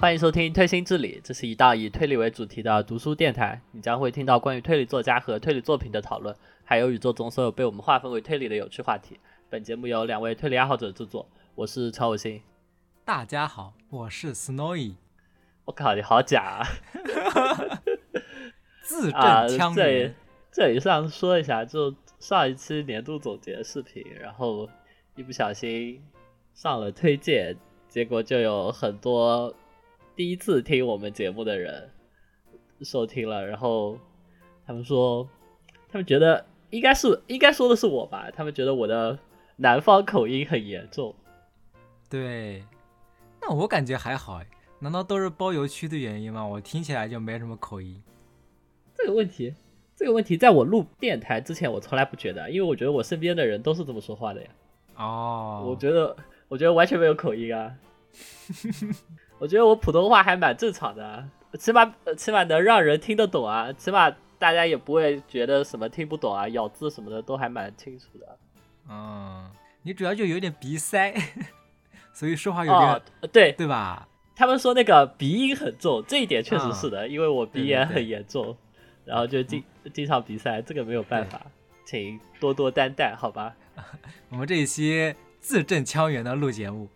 欢迎收听《推心置理》，这是一档以推理为主题的读书电台。你将会听到关于推理作家和推理作品的讨论，还有宇宙中所有被我们划分为推理的有趣话题。本节目由两位推理爱好者制作，我是曹有心。大家好，我是 Snowy。我靠，你好假啊！字啊，正腔这里圆。这里上说一下，就上一期年度总结视频，然后一不小心上了推荐，结果就有很多第一次听我们节目的人收听了，然后他们说，他们觉得应该是应该说的是我吧，他们觉得我的南方口音很严重。对，那我感觉还好哎，难道都是包邮区的原因吗？我听起来就没什么口音。这个问题，这个问题，在我录电台之前，我从来不觉得，因为我觉得我身边的人都是这么说话的呀。哦，我觉得，我觉得完全没有口音啊。我觉得我普通话还蛮正常的啊，起码呃起码能让人听得懂啊，起码大家也不会觉得什么听不懂啊，咬字什么的都还蛮清楚的。嗯，你主要就有点鼻塞，所以说话有点、哦，对对吧？他们说那个鼻音很重，这一点确实是的，因为我鼻炎对对对很严重，然后就经经常鼻塞，这个没有办法，请多多担待，好吧？我们这一期字正腔圆的录节目，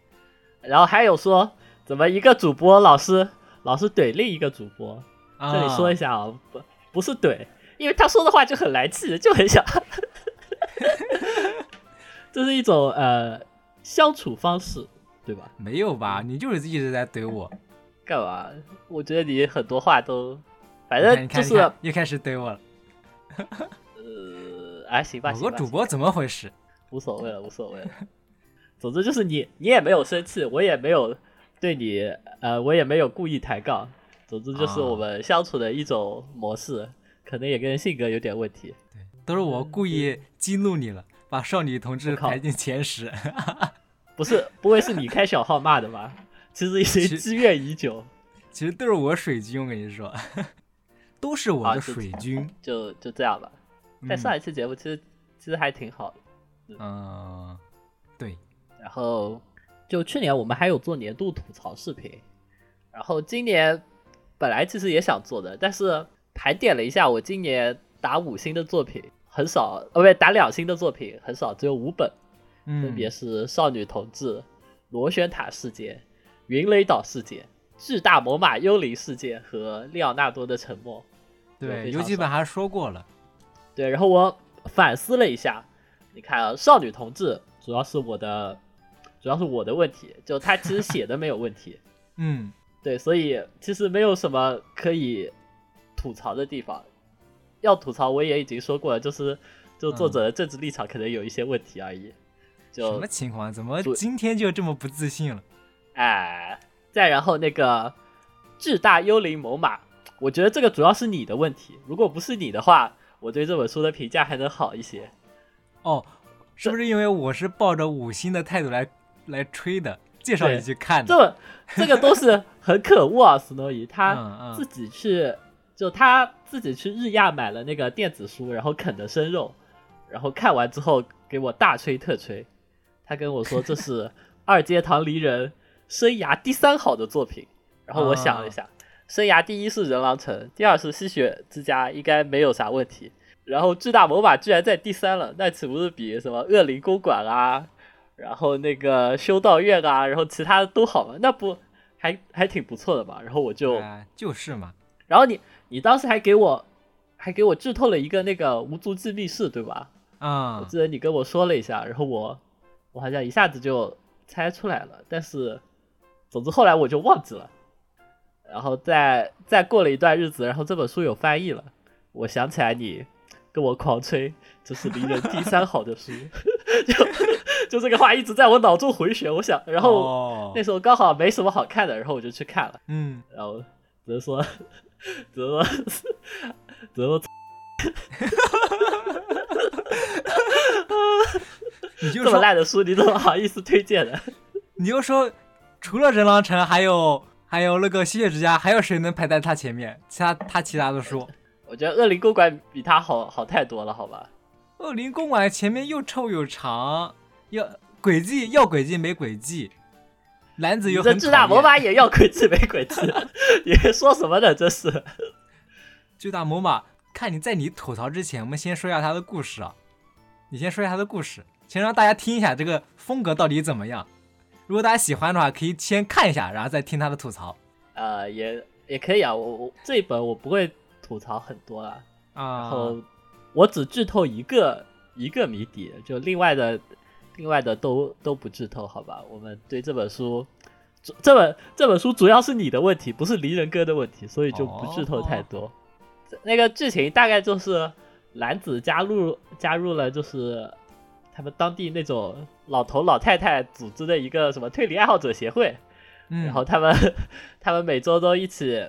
然后还有说，怎么一个主播老是老是怼另一个主播？啊、这里说一下啊，不不是怼，因为他说的话就很来气，就很想，这是一种呃相处方式，对吧？没有吧？你就是一直在怼我，干嘛？我觉得你很多话都，反正就是又开始怼我了。呃，啊，行吧，某行吧，个主播怎么回事？无所谓了，无所谓了。总之就是你，你也没有生气，我也没有对你，呃，我也没有故意抬杠。总之就是啊我们相处的一种模式，可能也跟性格有点问题。对都是我故意激怒你了，把少女同志排进前十。不是，不会是你开小号骂的吧？其实已经积怨已久，其实都是我水军，我跟你说，都是我的水军。就就这样吧。但嗯上一期节目其实其实还挺好的。嗯，对，然后就去年我们还有做年度吐槽视频，然后今年本来其实也想做的，但是盘点了一下，我今年打五星的作品很少，呃，不对，打两星的作品很少，只有五本，分嗯，别是《少女同志》《螺旋塔事件》《云雷岛事件》《巨大魔马幽灵事件》和《利奥纳多的沉默》。对，非常少游记本还说过了。对，然后我反思了一下，你看啊，少女同志主要是我的，主要是我的问题，就他其实写的没有问题，嗯，对，所以其实没有什么可以吐槽的地方。要吐槽我也已经说过了，就是就作者的政治立场可能有一些问题而已。就什么情况？怎么今天就这么不自信了？哎，再然后那个智大幽灵猛犸，我觉得这个主要是你的问题。如果不是你的话，我对这本书的评价还能好一些。哦，是不是因为我是抱着五星的态度来来吹的，介绍对你去看的？这这个都是很可恶啊，斯诺伊。他自己去，就他自己去日亚买了那个电子书，然后啃的生肉，然后看完之后给我大吹特吹，他跟我说这是 二阶堂离人生涯第三好的作品，然后我想了一下，生涯第一是人狼城，第二是吸血之家，应该没有啥问题。然后巨大魔法居然在第三了，那岂不是比什么恶灵公馆啊，然后那个修道院啊，然后其他的都好嘛？那不还还挺不错的嘛。然后我就，哎就是嘛。然后你你当时还给我还给我剧透了一个那个无足迹密室，对吧？我啊、记得你跟我说了一下，然后我我好像一下子就猜出来了，但是总之后来我就忘记了。然后再再过了一段日子，然后这本书有翻译了，我想起来你跟我狂吹这是离人第三好的书，就 就这个话一直在我脑中回旋。我想，然后哦那时候刚好没什么好看的，然后我就去看了，嗯，然后只能说，只能说，只能说这么 你就这么烂的书，你怎么好意思推荐呢？你就说，除了人狼城，还有还有那个吸血之家，还有谁能排在他前面？其他他其他的书，我觉得恶灵公馆比他好好太多了，好吧？恶灵公馆前面又臭又长，要轨迹要轨迹没轨迹，篮子又这巨大魔马也要诡计没诡计，你说什么呢？这是巨大魔马，看你在你吐槽之前，我们先说一下他的故事啊。你先说一下他的故事，先让大家听一下这个风格到底怎么样。如果大家喜欢的话，可以先看一下，然后再听他的吐槽呃，也也可以啊。我我这一本我不会吐槽很多啦，然啊。后我只剧透一个一个谜底，就另外的另外的都都不剧透，好吧？我们对这本书。这这本这本书主要是你的问题，不是离人哥的问题，所以就不剧透太多。这那个剧情大概就是男子加入加入了，就是他们当地那种老头老太太组织的一个什么推理爱好者协会，嗯，然后他们他们每周都一起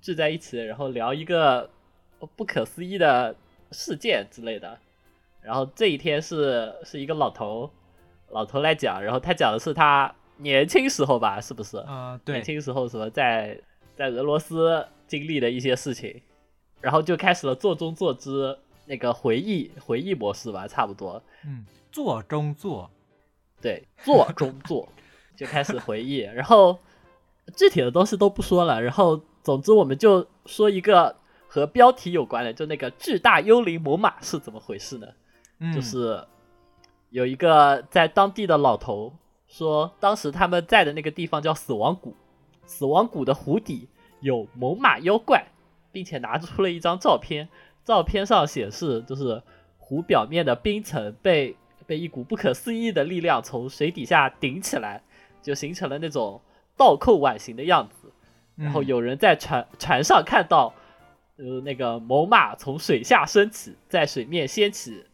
聚在一起，然后聊一个不可思议的事件之类的。然后这一天是是一个老头老头来讲，然后他讲的是他年轻时候吧，是不是？啊、年对，轻时候什么在在俄罗斯经历的一些事情，然后就开始了做中做之那个回忆回忆模式吧，差不多。嗯，做中做，对，做中做，就开始回忆，然后具体的东西都不说了，然后总之我们就说一个和标题有关的，就那个巨大幽灵猛犸是怎么回事呢？嗯，就是有一个在当地的老头说，当时他们在的那个地方叫死亡谷，死亡谷的湖底有猛犸妖怪，并且拿出了一张照片，照片上显示就是湖表面的冰层被被一股不可思议的力量从水底下顶起来，就形成了那种倒扣碗形的样子。然后嗯有人在船船上看到，呃，那个猛犸从水下升起，在水面掀起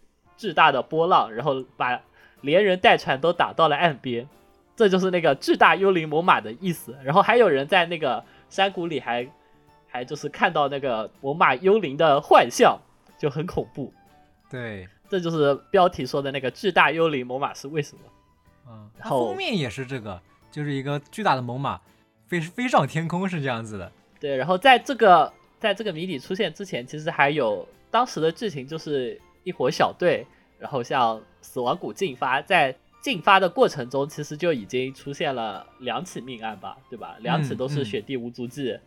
巨大的波浪，然后把连人带船都打到了岸边。这就是那个巨大幽灵猛犸的意思。然后还有人在那个山谷里还还就是看到那个猛犸幽灵的幻象，就很恐怖。对，这就是标题说的那个巨大幽灵猛犸是为什么？嗯，然后面也是这个，就是一个巨大的猛犸飞飞上天空，是这样子的。对，然后在这个在这个谜底出现之前，其实还有当时的剧情就是一伙小队，然后向死亡谷进发，在进发的过程中，其实就已经出现了两起命案吧，对吧？两起嗯都是嗯雪地无足迹。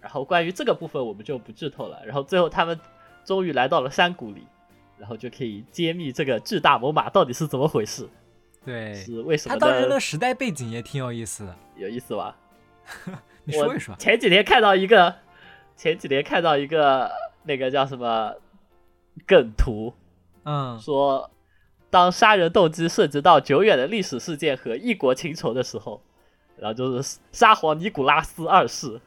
然后关于这个部分我们就不剧透了。然后最后他们终于来到了山谷里，然后就可以揭秘这个巨大猛犸到底是怎么回事，对，是为什么他当时的的时代背景也挺有意思的，有意思吧？你说一说我。前几天看到一个，前几天看到一个那个叫什么梗图，嗯，说当杀人动机涉及到久远的历史事件和异国情仇的时候，然后就是沙皇尼古拉斯二世，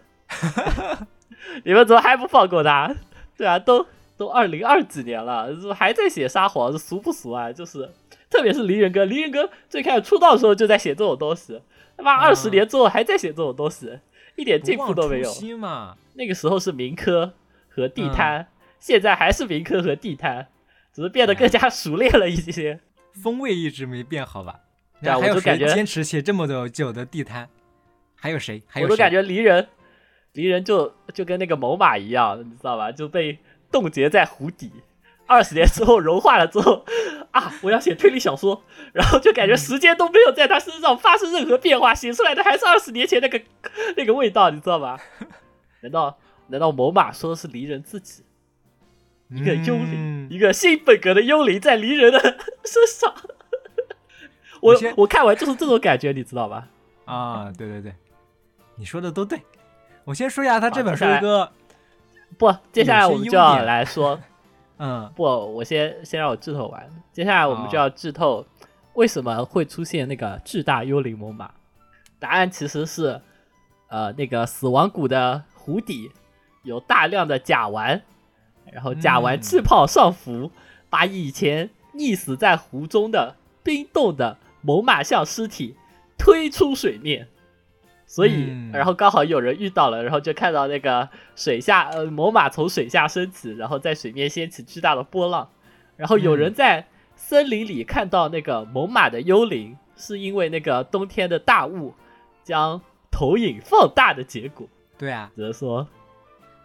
你们怎么还不放过他？对啊，都都二零二几年了，怎么还在写沙皇？这俗不俗啊？就是，特别是离人哥，离人哥最开始出道的时候就在写这种东西，他妈二十嗯年之后还在写这种东西，一点进步都没有。那个时候是民科和地嗯摊，现在还是民科和地摊，只是变得更加熟练了一些。风味一直没变，好吧？对啊我就感觉谁坚持写这么久久的地摊？还有谁？还有谁？我都感觉离人，离人就就跟那个某马一样，你知道吧？就被冻结在湖底，二十年之后融化了之后，啊，我要写推理小说，然后就感觉时间都没有在他身上发生任何变化，写出来的还是二十年前那个那个味道，你知道吧？难道难道某马说的是离人自己？一个幽灵，嗯一个新本格的幽灵在离人的 身上。我我看完就是这种感觉，你知道吧？啊，对对对，你说的都对。我先说一下他这本书一个，不，接下来我们就要来说，嗯不，我先先让我剧透完。接下来我们就要剧透为什么会出现那个巨大幽灵猛犸。答案其实是，呃，那个死亡谷的湖底有大量的甲烷，然后甲烷嗯。气泡上浮，把以前溺死在湖中的冰冻的猛犸象尸体推出水面。所以，嗯。然后刚好有人遇到了，然后就看到那个水下呃猛犸从水下升起，然后在水面掀起巨大的波浪，然后有人嗯。在森林里看到那个猛犸的幽灵，是因为那个冬天的大雾将投影放大的结果，对啊，只能说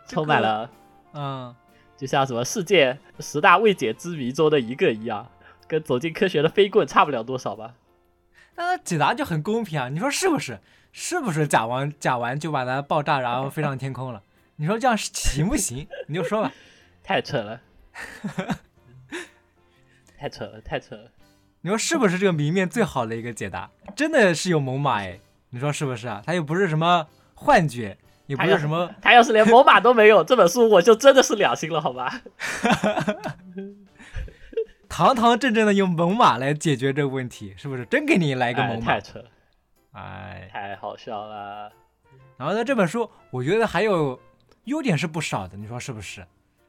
充满了嗯，就像什么世界十大未解之谜中的一个一样，跟走进科学的飞棍差不了多少吧。但他解答就很公平啊，你说是不是？是不是甲烷甲烷就把它爆炸，然后飞上天空了？你说这样行不行？你就说吧。太扯了，太扯了，太扯了。你说是不是这个谜面最好的一个解答？真的是有猛犸哎，你说是不是啊？它又不是什么幻觉，也不是什么，他要是连猛犸都没有，这本书我就真的是两星了，好吧？堂堂正正的用猛犸来解决这个问题，是不是？真给你来一个猛犸，太扯，哎，太好笑了。然后呢，这本书我觉得还有优点是不少的，你说是不是？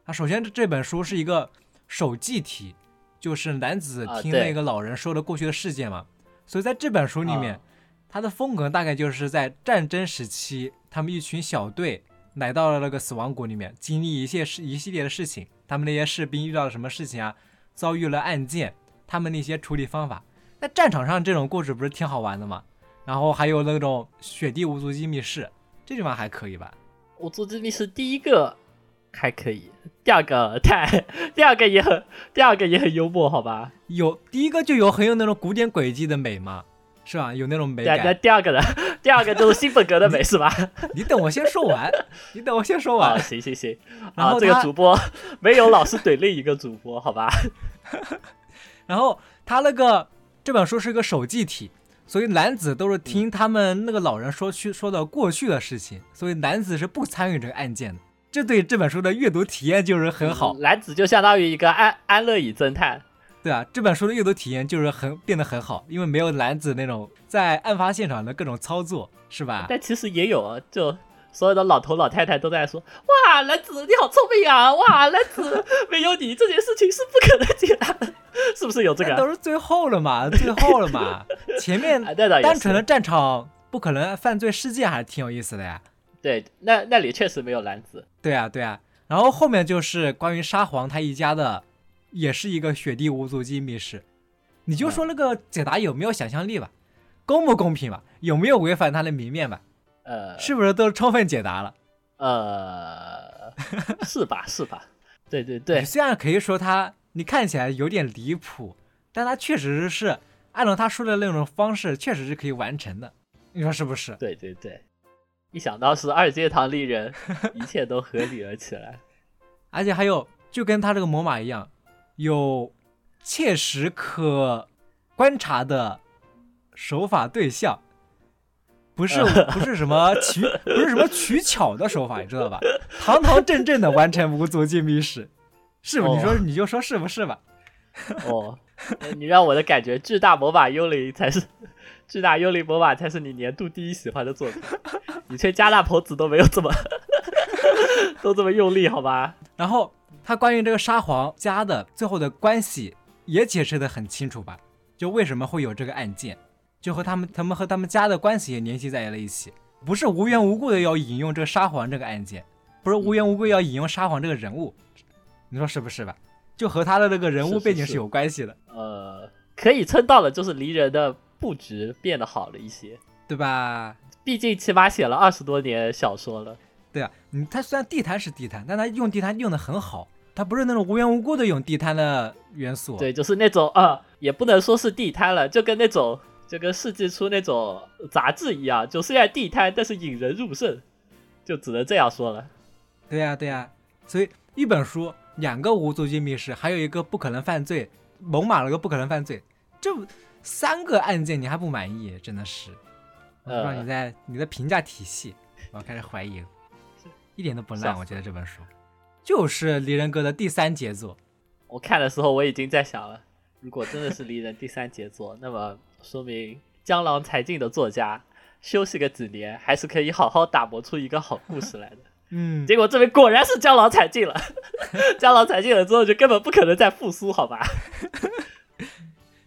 啊，首先这本书是一个手记体，就是男子听那个老人说的过去的事件嘛，所以在这本书里面，它的风格大概就是在战争时期，他们一群小队来到了那个死亡谷里面，经历一些事一系列的事情，他们那些士兵遇到了什么事情啊？遭遇了案件，他们那些处理方法，在战场上这种故事不是挺好玩的吗？然后还有那种雪地无足迹密室，这地方还可以吧？无足迹密室第一个还可以，第二个太，第二个也很，第二个也很幽默，好吧？有第一个就有很有那种古典轨迹的美嘛，是吧？有那种美感。那第二个呢？第二个就是新本格的美，是吧？你等我先说完，你等我先说完。行行行，然后这个主播没有老是怼另一个主播，好吧？然后他那个这本书是一个手记体，所以男子都是听他们那个老人说去说的过去的事情，所以男子是不参与这个案件的，这对这本书的阅读体验就是很好。男子就相当于一个安安乐椅侦探，对啊，这本书的阅读体验就是很变得很好，因为没有男子那种在案发现场的各种操作，是吧？但其实也有啊，就。所有的老头老太太都在说：“哇，男子你好聪明啊！哇，男子没有你这件事情是不可能解答的，是不是有这个？都是最后了嘛，最后了嘛，前面单纯的战场不可能犯罪事件还是挺有意思的呀。对，那那里确实没有男子。对啊，对啊。然后后面就是关于沙皇他一家的，也是一个雪地无足迹密室。你就说那个解答有没有想象力吧，公不公平吧，有没有违反他的谜面吧？”呃，是不是都充分解答了？呃，是吧？是吧？对对对。虽然可以说他你看起来有点离谱，但他确实是按照他说的那种方式，确实是可以完成的。你说是不是？对对对。一想到是二阶堂丽人，一切都合理了起来。而且还有，就跟他这个魔马一样，有切实可观察的手法对象。不是 不是什么取不是什么取巧的手法，你知道吧？堂堂正正的完成无足迹密室，是不？你说你就说是不是吧？哦，你让我的感觉巨大魔法幽灵才是巨大幽灵魔法才是你年度第一喜欢的作品，你吹加大婆子都没有这么 都这么用力，好吧？然后他关于这个沙皇家的最后的关系也解释的很清楚吧？就为什么会有这个案件？就和他们，他们和他们家的关系也联系在了一起，不是无缘无故的要引用这个沙皇这个案件，不是无缘无故要引用沙皇这个人物，你说是不是吧？就和他的那个人物背景是有关系的。呃，可以称道的就是离人的布局变得好了一些，对吧？毕竟起码写了二十多年小说了。对啊，嗯，他虽然地摊是地摊，但他用地摊用的很好，他不是那种无缘无故的用地摊的元素。对，就是那种啊，也不能说是地摊了，就跟那种。就跟世纪初那种杂志一样，就虽然地摊，但是引人入胜，就只能这样说了。对呀，对呀，所以一本书两个无足迹密室，还有一个不可能犯罪，猛犸了个不可能犯罪，这三个案件你还不满意，真的是，我不知道你在你的评价体系，我开始怀疑了，一点都不烂，我觉得这本书就是离人歌的第三杰作。我看的时候我已经在想了，如果真的是离人第三杰作，那么。说明江郎才尽的作家休息个几年，还是可以好好打磨出一个好故事来的。嗯，结果这边果然是江郎才尽了，江郎才尽了之后就根本不可能再复苏，好吧？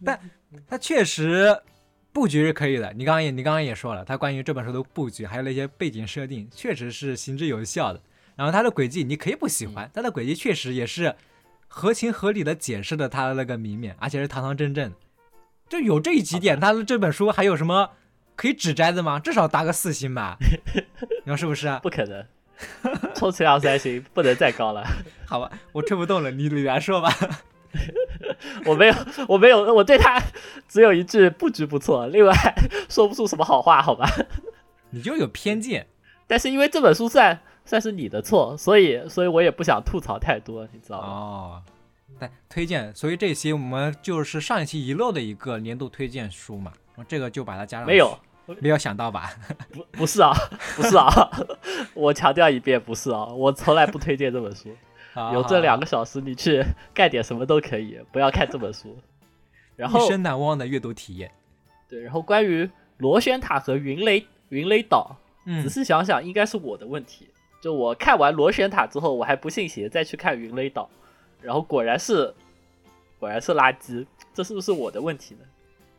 但他确实布局是可以的。你刚刚也你刚刚也说了，他关于这本书的布局还有那些背景设定，确实是行之有效的。然后他的轨迹你可以不喜欢，他的轨迹确实也是合情合理的解释了他的那个谜面，而且是堂堂正正。就有这几点，他的这本书还有什么可以指摘的吗？至少打个四星吧，你说是不是？不可能，充其量三星，不能再高了。好吧，我吹不动了，你你来说吧。我没有，我没有，我对他只有一句布局不错，另外说不出什么好话，好吧？你就有偏见。但是因为这本书算算是你的错，所以所以我也不想吐槽太多，你知道吗？哦，但推荐，所以这期我们就是上一期遗漏的一个年度推荐书嘛，这个就把它加上。没有，没有想到吧？不，不是啊，不是啊，我强调一遍，不是啊，我从来不推荐这本书。有这两个小时，你去干点什么都可以，不要看这本书。然后一生难忘的阅读体验。对，然后关于螺旋塔和云雷云雷岛，仔细想想，应该是我的问题。就我看完螺旋塔之后，我还不信邪，再去看云雷岛，然后果然是果然是垃圾，这是不是我的问题呢？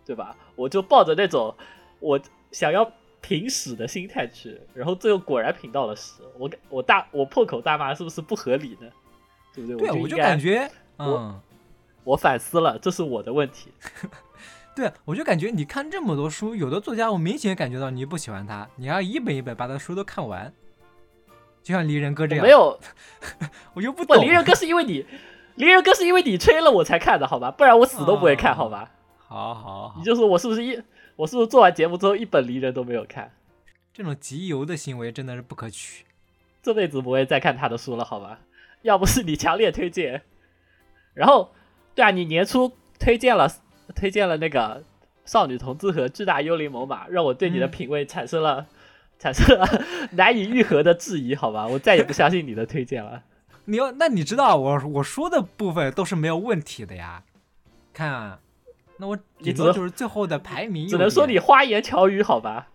对吧？我就抱着那种我想要评屎的心态去，然后最后果然评到了屎，我我大我破口大骂，是不是不合理呢？对不对？对，我就感觉，嗯，我反思了，这是我的问题。对，我就感觉你看这么多书，有的作家我明显感觉到你不喜欢他，你要一本一本把他的书都看完，就像离人哥这样。没有，我就不懂。离人哥是因为你，离人哥是因为你吹了我才看的，好吧？不然我死都不会看，好吧？好好好，你就说我是不是一，我是不是做完节目之后一本离人都没有看？这种集邮的行为真的是不可取，这辈子不会再看他的书了，好吧？要不是你强烈推荐，然后，对啊，你年初推荐了推荐了那个《少女同志和巨大幽灵猛犸》，让我对你的品味产生了产生了难以愈合的质疑，好吧，我再也不相信你的推荐了。你要，那你知道我我说的部分都是没有问题的呀？看，啊，那我你只能就是最后的排名，只能说你花言巧语，好吧？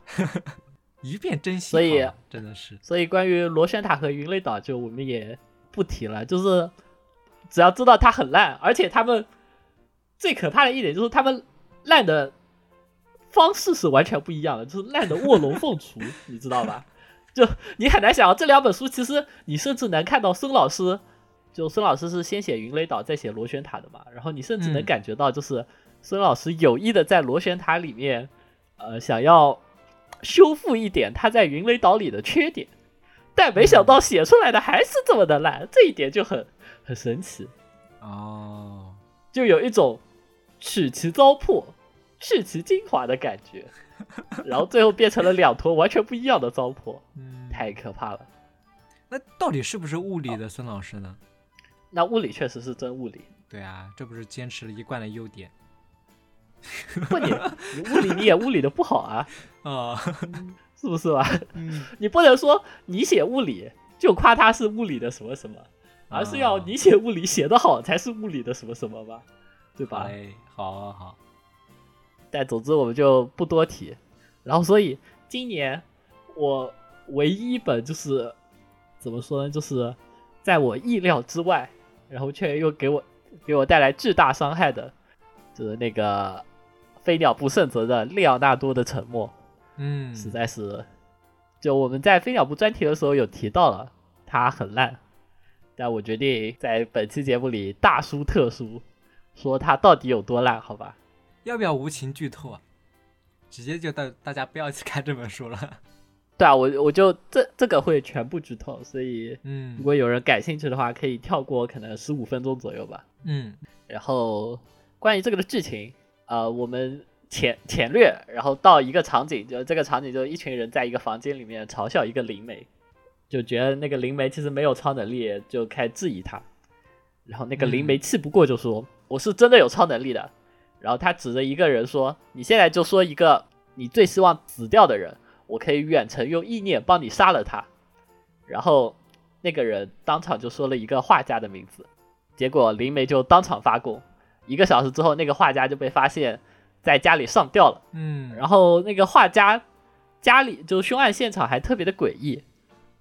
一片真心，所以真的是，所以关于螺旋塔和云雷岛，就我们也。不提了，就是只要知道它很烂，而且他们最可怕的一点就是他们烂的方式是完全不一样的，就是烂的卧龙凤雏，你知道吧？就你很难想，这两本书其实你甚至能看到孙老师，就孙老师是先写云雷岛再写螺旋塔的嘛，然后你甚至能感觉到，就是孙老师有意的在螺旋塔里面，呃，想要修复一点他在云雷岛里的缺点。但没想到写出来的还是这么的烂，这一点就很很神奇哦，就有一种取其糟粕、去其精华的感觉，然后最后变成了两坨完全不一样的糟粕，太可怕了。那到底是不是物理的孙老师呢？那物理确实是真物理。对啊，这不是坚持了一贯的优点。不，你你 物理你也物理的不好啊啊。是不是吧？你不能说你写物理就夸他是物理的什么什么，而是要你写物理写得好才是物理的什么什么吧，对吧？哎，好好好。但总之我们就不多提。然后，所以今年我唯一一本就是怎么说呢？就是在我意料之外，然后却又给我给我带来巨大伤害的，就是那个飞鸟不胜责的利奥纳多的沉默。嗯，实在是，就我们在飞鸟部专题的时候有提到了，它很烂，但我决定在本期节目里大书特书，说它到底有多烂，好吧？要不要无情剧透啊？直接就大大家不要去看这本书了。对啊，我我就这这个会全部剧透，所以嗯，如果有人感兴趣的话，可以跳过可能十五分钟左右吧。嗯，然后关于这个的剧情，呃，我们。浅浅略，然后到一个场景，就这个场景，就一群人在一个房间里面嘲笑一个灵媒，就觉得那个灵媒其实没有超能力，就开始质疑他。然后那个灵媒气不过就说：“我是真的有超能力的。”然后他指着一个人说：“你现在就说一个你最希望死掉的人，我可以远程用意念帮你杀了他。”然后那个人当场就说了一个画家的名字，结果灵媒就当场发功。一个小时之后，那个画家就被发现。在家里上吊了，嗯，然后那个画家家里就凶案现场还特别的诡异，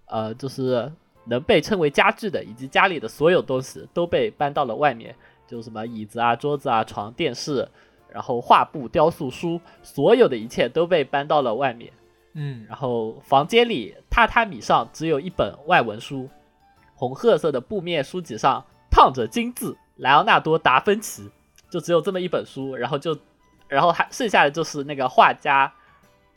呃，就是能被称为家具的以及家里的所有东西都被搬到了外面，就什么椅子啊、桌子啊、床、电视，然后画布、雕塑、书，所有的一切都被搬到了外面，嗯，然后房间里榻榻米上只有一本外文书，红褐色的布面书籍上烫着金字“莱昂纳多·达芬奇”，就只有这么一本书，然后就。然后还剩下的就是那个画家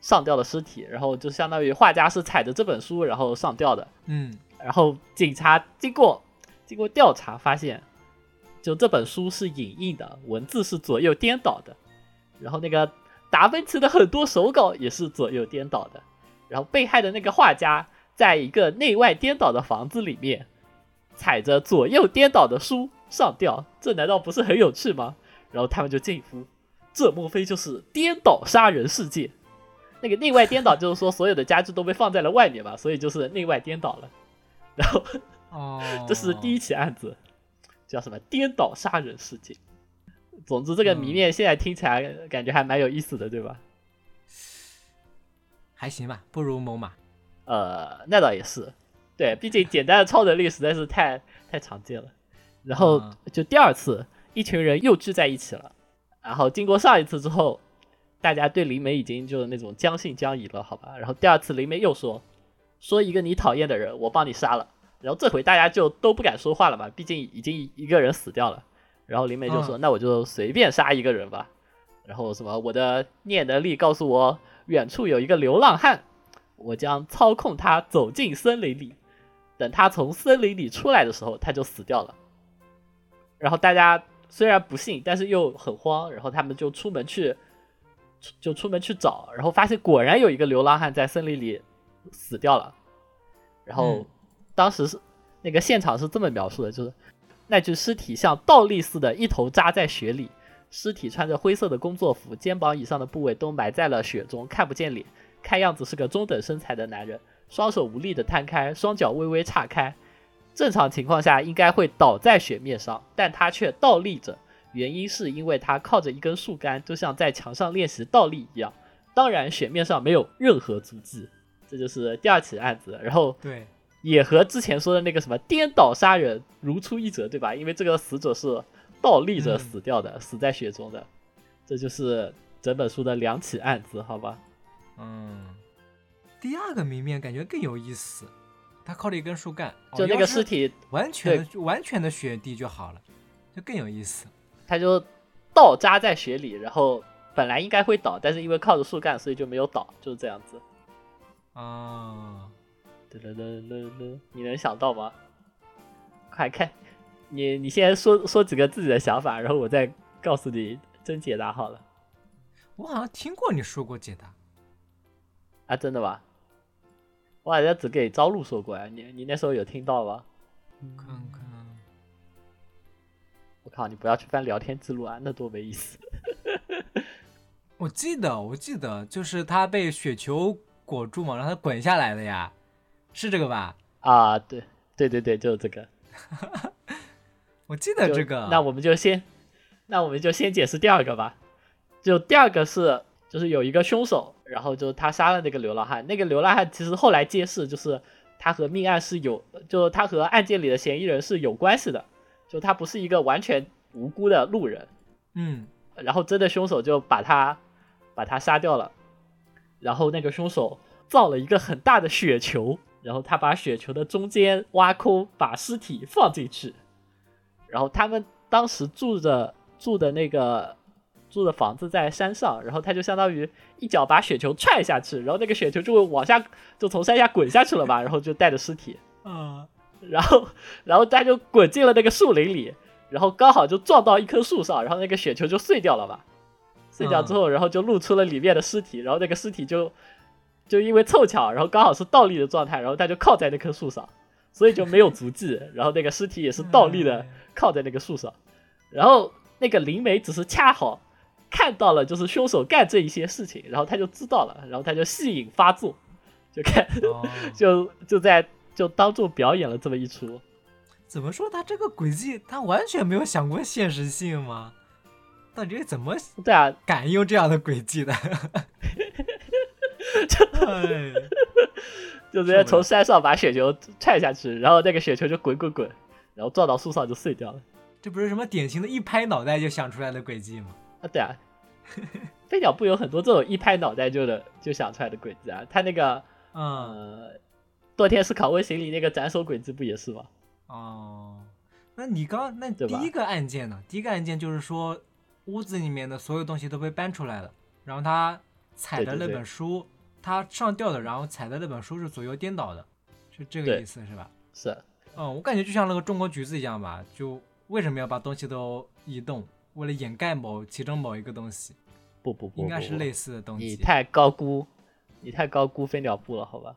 上吊的尸体，然后就相当于画家是踩着这本书然后上吊的，嗯，然后警察经过经过调查发现，就这本书是影印的，文字是左右颠倒的，然后那个达芬奇的很多手稿也是左右颠倒的，然后被害的那个画家在一个内外颠倒的房子里面，踩着左右颠倒的书上吊，这难道不是很有趣吗？然后他们就惊呼：“这莫非就是颠倒杀人事件？”那个内外颠倒就是说所有的家具都被放在了外面嘛，所以就是内外颠倒了。然后哦，这是第一起案子，叫什么颠倒杀人事件。总之，这个谜面现在听起来感觉还蛮有意思的，对吧？还行吧，不如某马。呃，那倒也是，对，毕竟简单的超能力实在是太太常见了。然后嗯就第二次，一群人又聚在一起了。然后经过上一次之后，大家对灵媒已经就是那种将信将疑了，好吧？然后第二次灵媒又说，说一个你讨厌的人，我帮你杀了。然后这回大家就都不敢说话了嘛，毕竟已经一个人死掉了。然后灵媒就说，那我就随便杀一个人吧。然后什么，我的念能力告诉我，远处有一个流浪汉，我将操控他走进森林里。等他从森林里出来的时候，他就死掉了。然后大家虽然不信，但是又很慌，然后他们就出门去，就出门去找，然后发现果然有一个流浪汉在森林里死掉了。然后嗯当时是那个现场是这么描述的，就是那具尸体像倒立似的，一头扎在雪里，尸体穿着灰色的工作服，肩膀以上的部位都埋在了雪中，看不见脸，看样子是个中等身材的男人，双手无力的摊开，双脚微微岔开。正常情况下应该会倒在雪面上，但他却倒立着，原因是因为他靠着一根树干，就像在墙上练习倒立一样。当然，雪面上没有任何足迹。这就是第二起案子，然后对，也和之前说的那个什么颠倒杀人如出一辙，对吧？因为这个死者是倒立着嗯死掉的，死在雪中的。这就是整本书的两起案子，好吧？嗯，第二个谜面感觉更有意思，他靠着一根树干，哦就那个尸体，完全完全的雪地就好了，就更有意思。他就倒扎在雪里，然后本来应该会倒，但是因为靠着树干，所以就没有倒，就是这样子。啊，噔噔噔噔噔，你能想到吗？快看，你你先说说几个自己的想法，然后我再告诉你真解答好了。我好像听过你说过解答，啊，真的吗？我好像只给朝露说过呀，你你那时候有听到吗？看看，我靠，你不要去翻聊天记录啊，那多没意思。我记得我记得就是他被雪球裹住嘛，让他滚下来的呀，是这个吧？啊，对对对对，就是这个。我记得就这个，那我们就先，那我们就先解释第二个吧。就第二个是，就是有一个凶手，然后就他杀了那个流浪汉。那个流浪汉其实后来揭示，就是他和命案是有，就他和案件里的嫌疑人是有关系的，就他不是一个完全无辜的路人。嗯然后真的凶手就把他把他杀掉了，然后那个凶手造了一个很大的雪球，然后他把雪球的中间挖空，把尸体放进去，然后他们当时住着住的那个住的房子在山上，然后他就相当于一脚把雪球踹下去，然后那个雪球就会往下就从山下滚下去了嘛，然后就带着尸体，嗯。然后然后他就滚进了那个树林里，然后刚好就撞到一棵树上，然后那个雪球就碎掉了嘛。碎掉之后，然后就露出了里面的尸体，然后那个尸体就就因为凑巧，然后刚好是倒立的状态，然后他就靠在那棵树上，所以就没有足迹，然后那个尸体也是倒立的靠在那个树上，然后那个灵媒只是恰好看到了就是凶手干这一些事情，然后他就知道了，然后他就戏瘾发作，就看哦，就就在就当众表演了这么一出。怎么说他这个轨迹他完全没有想过现实性吗？到底是怎么对啊，敢用这样的轨迹的？哎，就直接从山上把雪球踹下去，然后那个雪球就滚滚滚，然后撞到树上就碎掉了。这不是什么典型的一拍脑袋就想出来的轨迹吗？啊，对啊，飞鸟不有很多这种一拍脑袋就的就想出来的轨迹啊。他那个嗯，呃，堕天使拷问行里那个斩首轨迹不也是吗？哦，那你刚那第一个案件呢？第一个案件就是说屋子里面的所有东西都被搬出来了，然后他踩的那本书，他上吊的，然后踩的那本书是左右颠倒的，是这个意思是吧？是，嗯，我感觉就像那个中国橘子一样吧，就为什么要把东西都移动？为了掩盖某其中某一个东西，不不不，不应该是类似的东西。你太高估，你太高估飞鸟部了，好吧？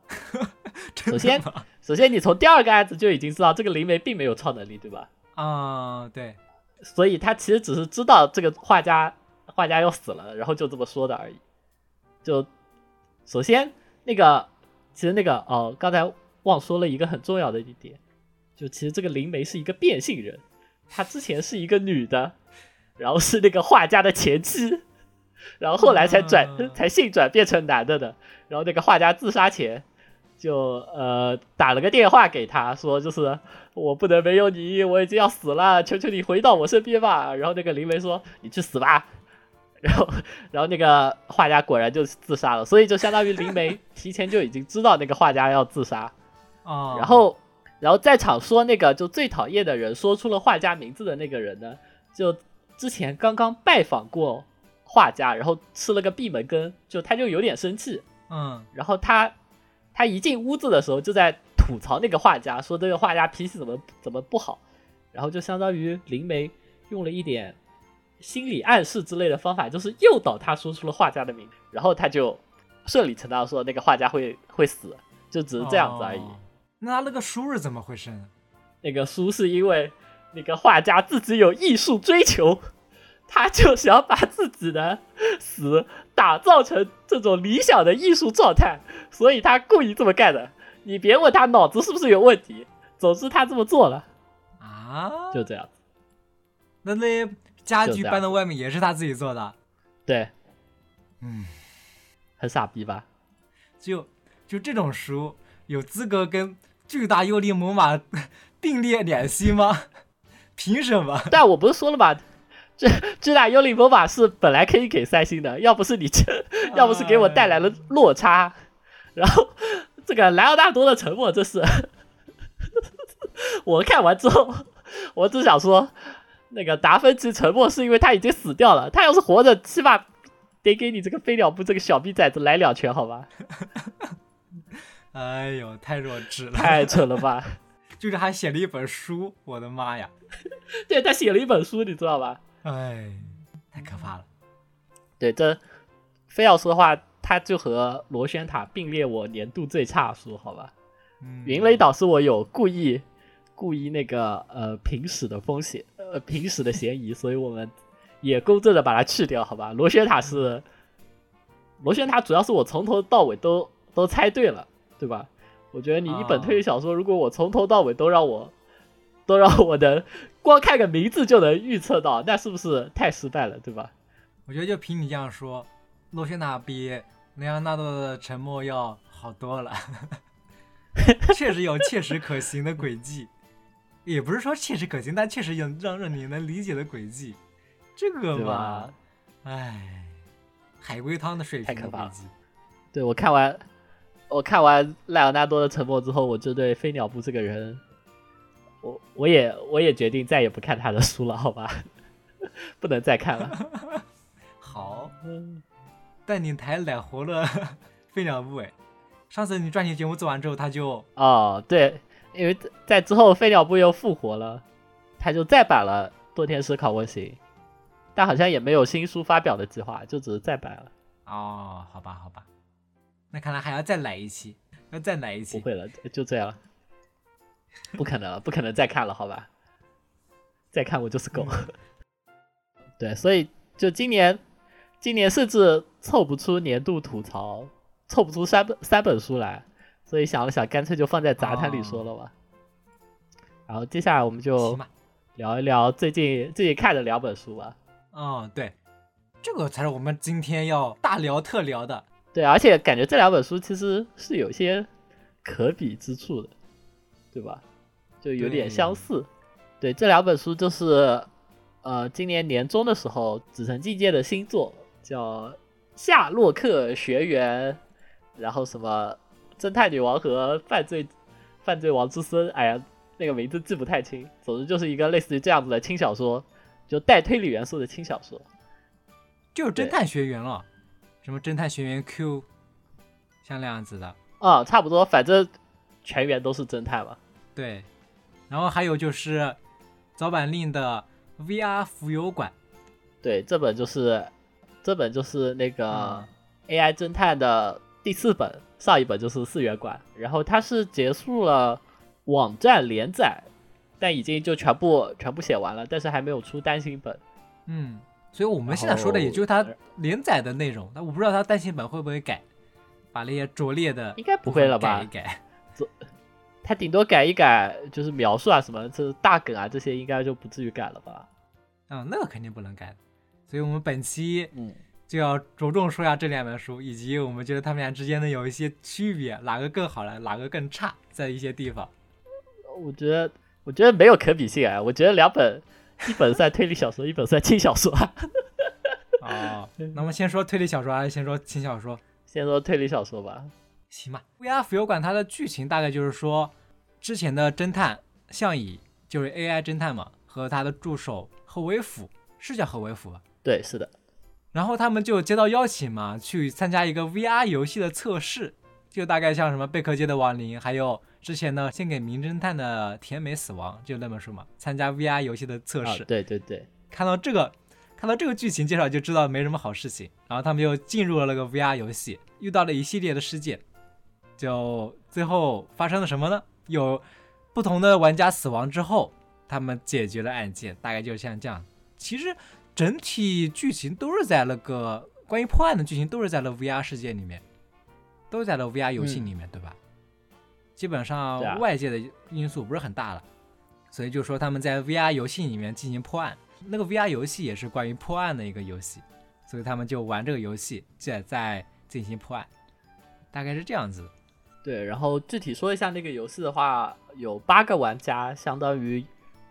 首 先首先，你从第二个案子就已经知道这个灵媒并没有超能力，对吧？啊，对，所以他其实只是知道这个画家画家要死了，然后就这么说的而已。就首先那个，其实那个哦，刚才忘说了一个很重要的一点，就其实这个灵媒是一个变性人，她之前是一个女的，然后是那个画家的前妻，然后后来才转、才性转变成男的的。然后那个画家自杀前就呃打了个电话给他说，就是我不能没有你，我已经要死了，求求你回到我身边吧。然后那个灵媒说你去死吧。然后，然后那个画家果然就自杀了，所以就相当于灵媒提前就已经知道那个画家要自杀，啊，然后，然后在场说那个就最讨厌的人说出了画家名字的那个人呢，就之前刚刚拜访过画家，然后吃了个闭门羹，就他就有点生气，嗯。然后他他一进屋子的时候就在吐槽那个画家，说这个画家脾气怎么怎么不好，然后就相当于灵媒用了一点心理暗示之类的方法，就是诱导他说出了画家的名字，然后他就顺理成章说那个画家会会死，就只是这样子而已。哦那他那个书是怎么回事呢？那个书是因为那个画家自己有艺术追求，他就想把自己的死打造成这种理想的艺术状态，所以他故意这么干的。你别问他脑子是不是有问题，总之他这么做了，啊，就这样。那那家具搬到外面也是他自己做的。对，嗯，很傻逼吧？就就这种书有资格跟巨大幽灵猛犸并列两星吗？凭什么？但我不是说了吗？这巨大幽灵魔法是本来可以给三星的，要不是你这，要不是给我带来了落差，然后这个莱奥纳多的沉默，这是 我看完之后，我只想说，那个达芬奇沉默是因为他已经死掉了，他要是活着，起码得给你这个飞鸟部这个小逼崽子来两拳，好吧？哎呦，太弱智了！太蠢了吧？就是还写了一本书，我的妈呀！对他写了一本书，你知道吧？哎，太可怕了。对，这非要说的话，他就和螺旋塔并列我年度最差书，好吧？嗯，云雷岛是我有故意故意那个呃平史的风险，呃平史的嫌疑，所以我们也公正的把它去掉，好吧？螺旋塔是螺旋塔，主要是我从头到尾都都猜对了，对吧？我觉得你一本啊推理小说，如果我从头到尾都让我都让我能光看个名字就能预测到，那是不是太失败了，对吧？我觉得就凭你这样说，螺旋塔比雷昂纳多的沉默要好多了，确实有切实可行的轨迹，也不是说切实可行，但确实有让让你能理解的轨迹。这个吧，唉，海龟汤的水平太可怕了的轨迹。对我看完我看完莱昂纳多的沉默之后，我就对飞鸟部这个人，我我也我也决定再也不看他的书了，好吧？不能再看了。好，嗯，但你还奶活了 飞鸟部哎。上次你专题节目做完之后，他就哦，对，因为在在之后飞鸟部又复活了，他就再版了《多天使考问型》，但好像也没有新书发表的计划，就只是再版了。哦，好吧，好吧，那看来还要再来一期，要再来一期。不会了，就这样了，不可能了，不可能再看了，好吧？再看我就是狗。对，所以就今年，今年甚至凑不出年度吐槽，凑不出三本三本书来，所以想了想，干脆就放在杂谈里说了吧。然后接下来我们就。聊一聊最近最近看的两本书吧。嗯，对，这个才是我们今天要大聊特聊的。对，而且感觉这两本书其实是有些可比之处的，对吧？就有点相似。对，这两本书就是呃，今年年中的时候，紫藤境界的新作叫《夏洛克学园》，然后什么侦探女王和犯罪犯罪王之孙，哎呀，那个名字记不太清。总之就是一个类似于这样子的轻小说，就带推理元素的轻小说。就是侦探学园了，什么侦探学园 Q，像那样子的。啊、差不多，反正全员都是侦探嘛。对，然后还有就是早坂令的 VR 浮游馆。对，这本就是这本就是那个嗯 AI 侦探的第四本，上一本就是四元馆，然后它是结束了网站连载，但已经就全部全部写完了，但是还没有出单行本。嗯，所以我们现在说的也就是它连载的内容，但我不知道它单行本会不会改，把那些拙劣的应该不会了吧改一改。它顶多改一改，就是描述啊什么，这大梗啊这些应该就不至于改了吧？嗯，那个肯定不能改。所以我们本期嗯，就要着重说一下这两本书，以及我们觉得他们俩之间的有一些区别，哪个更好了，哪个更差，在一些地方。我觉得我觉得没有可比性啊，我觉得两本，一本算推理小说，一本算轻小说。哦，那我们先说推理小说还是先说轻小说？先说推理小说吧。行吧。VR 浮游馆它的剧情大概就是说，之前的侦探向乙就是 AI 侦探嘛，和他的助手何为辅，是叫何为辅吧？对，是的，然后他们就接到邀请嘛，去参加一个 VR 游戏的测试，就大概像什么贝壳街的亡灵，还有之前呢献给名侦探的甜美死亡，就那本书嘛，参加 VR 游戏的测啊试。，对对对，看到这个，看到这个剧情介绍就知道没什么好事情。然后他们就进入了那个 VR 游戏，遇到了一系列的事件。就最后发生了什么呢？有不同的玩家死亡之后，他们解决了案件，大概就像这样。其实整体剧情都是在那个关于破案的剧情都是在那 VR 世界里面，都在那 VR 游戏里面，对吧？基本上外界的因素不是很大了，所以就说他们在 VR 游戏里面进行破案。那个 VR 游戏也是关于破案的一个游戏，所以他们就玩这个游戏，在在进行破案，大概是这样子。对，然后具体说一下那个游戏的话，有八个玩家，相当于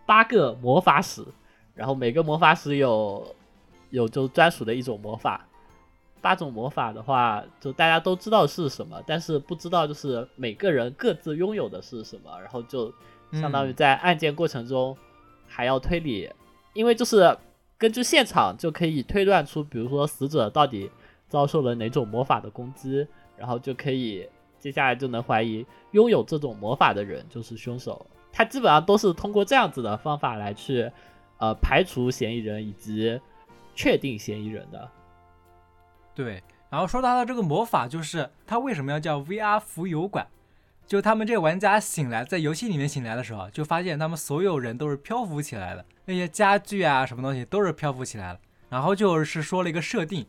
八个魔法使，然后每个魔法使有有就专属的一种魔法。八种魔法的话，就大家都知道是什么，但是不知道就是每个人各自拥有的是什么，然后就相当于嗯在案件过程中还要推理，因为就是根据现场就可以推断出，比如说死者到底遭受了哪种魔法的攻击，然后就可以接下来就能怀疑拥有这种魔法的人就是凶手。他基本上都是通过这样子的方法来去呃排除嫌疑人以及确定嫌疑人的。对，然后说到的这个魔法，就是他为什么要叫 VR 浮游馆？就他们这玩家醒来，在游戏里面醒来的时候，就发现他们所有人都是漂浮起来的，那些家具啊什么东西都是漂浮起来了。然后就是说了一个设定，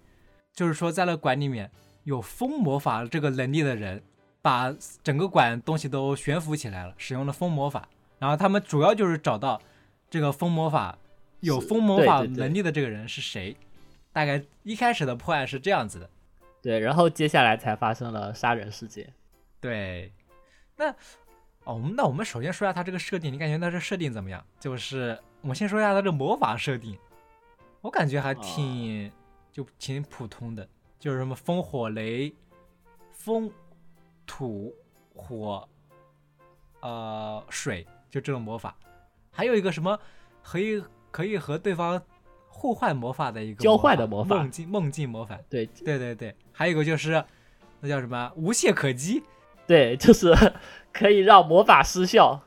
就是说在那馆里面有风魔法这个能力的人，把整个馆东西都悬浮起来了，使用了风魔法。然后他们主要就是找到这个风魔法有是风魔法能力的这个人是谁。大概一开始的破案是这样子的。对，然后接下来才发生了杀人事件。对，那哦，我们那我们首先说一下它这个设定，你感觉它这设定怎么样？就是我们先说一下它这魔法设定，我感觉还挺、就挺普通的，就是什么风火雷、风土火呃水，就这种魔法，还有一个什么可以可以和对方互换魔法的一个交换的魔法。梦境梦境魔法，对。对对对，还有一个就是那叫什么无懈可击。对，就是 可以让魔法失效。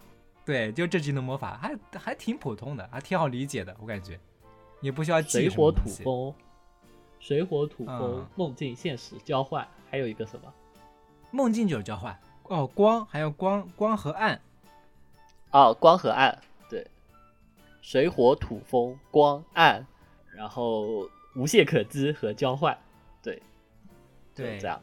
对，就这技能魔法还还挺普通的，还挺好理解的，我感觉。也不需要记水火土。风，水火土风嗯，梦境现实交换，还有一个什么？梦境就是交换。哦，光还有光光和暗，哦，光和暗，对，水火土风光暗，然后无懈可击和交换，对，就对这样。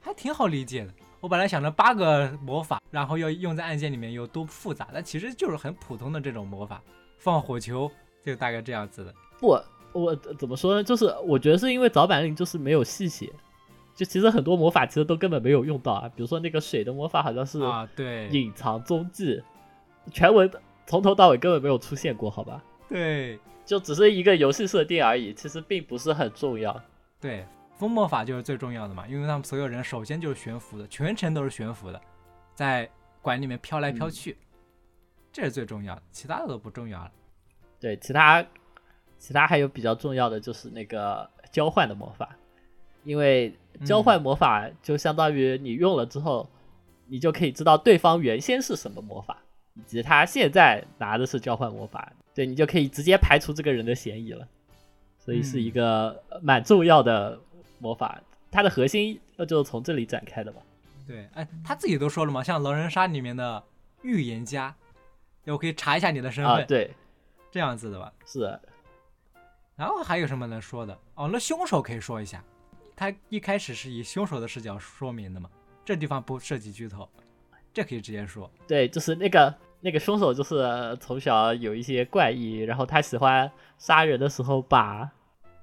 还挺好理解的。我本来想着八个魔法，然后要用在案件里面有多复杂，但其实就是很普通的这种魔法，放火球就大概这样子的。不，我怎么说呢？就是我觉得是因为早版令就是没有细写，就其实很多魔法其实都根本没有用到啊。比如说那个水的魔法好像是啊，对隐藏踪迹，全文从头到尾根本没有出现过，好吧？对就只是一个游戏设定而已，其实并不是很重要。对，封魔法就是最重要的嘛，因为他们所有人首先就是悬浮的，全程都是悬浮的，在馆里面飘来飘去，这是最重要的，其他的都不重要了。对，其他其他还有比较重要的就是那个交换的魔法，因为交换魔法就相当于你用了之后，你就可以知道对方原先是什么魔法，以及他现在拿的是交换魔法，对你就可以直接排除这个人的嫌疑了。所以是一个蛮重要的魔法，它的核心就是从这里展开的嘛。对，哎，他自己都说了嘛，像狼人杀里面的预言家，我可以查一下你的身份，啊，对，这样子的吧？是。然后还有什么能说的？哦，那凶手可以说一下，他一开始是以凶手的视角说明的嘛，这地方不涉及剧透，这可以直接说。对，就是那个那个凶手，就是从小有一些怪异，然后他喜欢杀人的时候把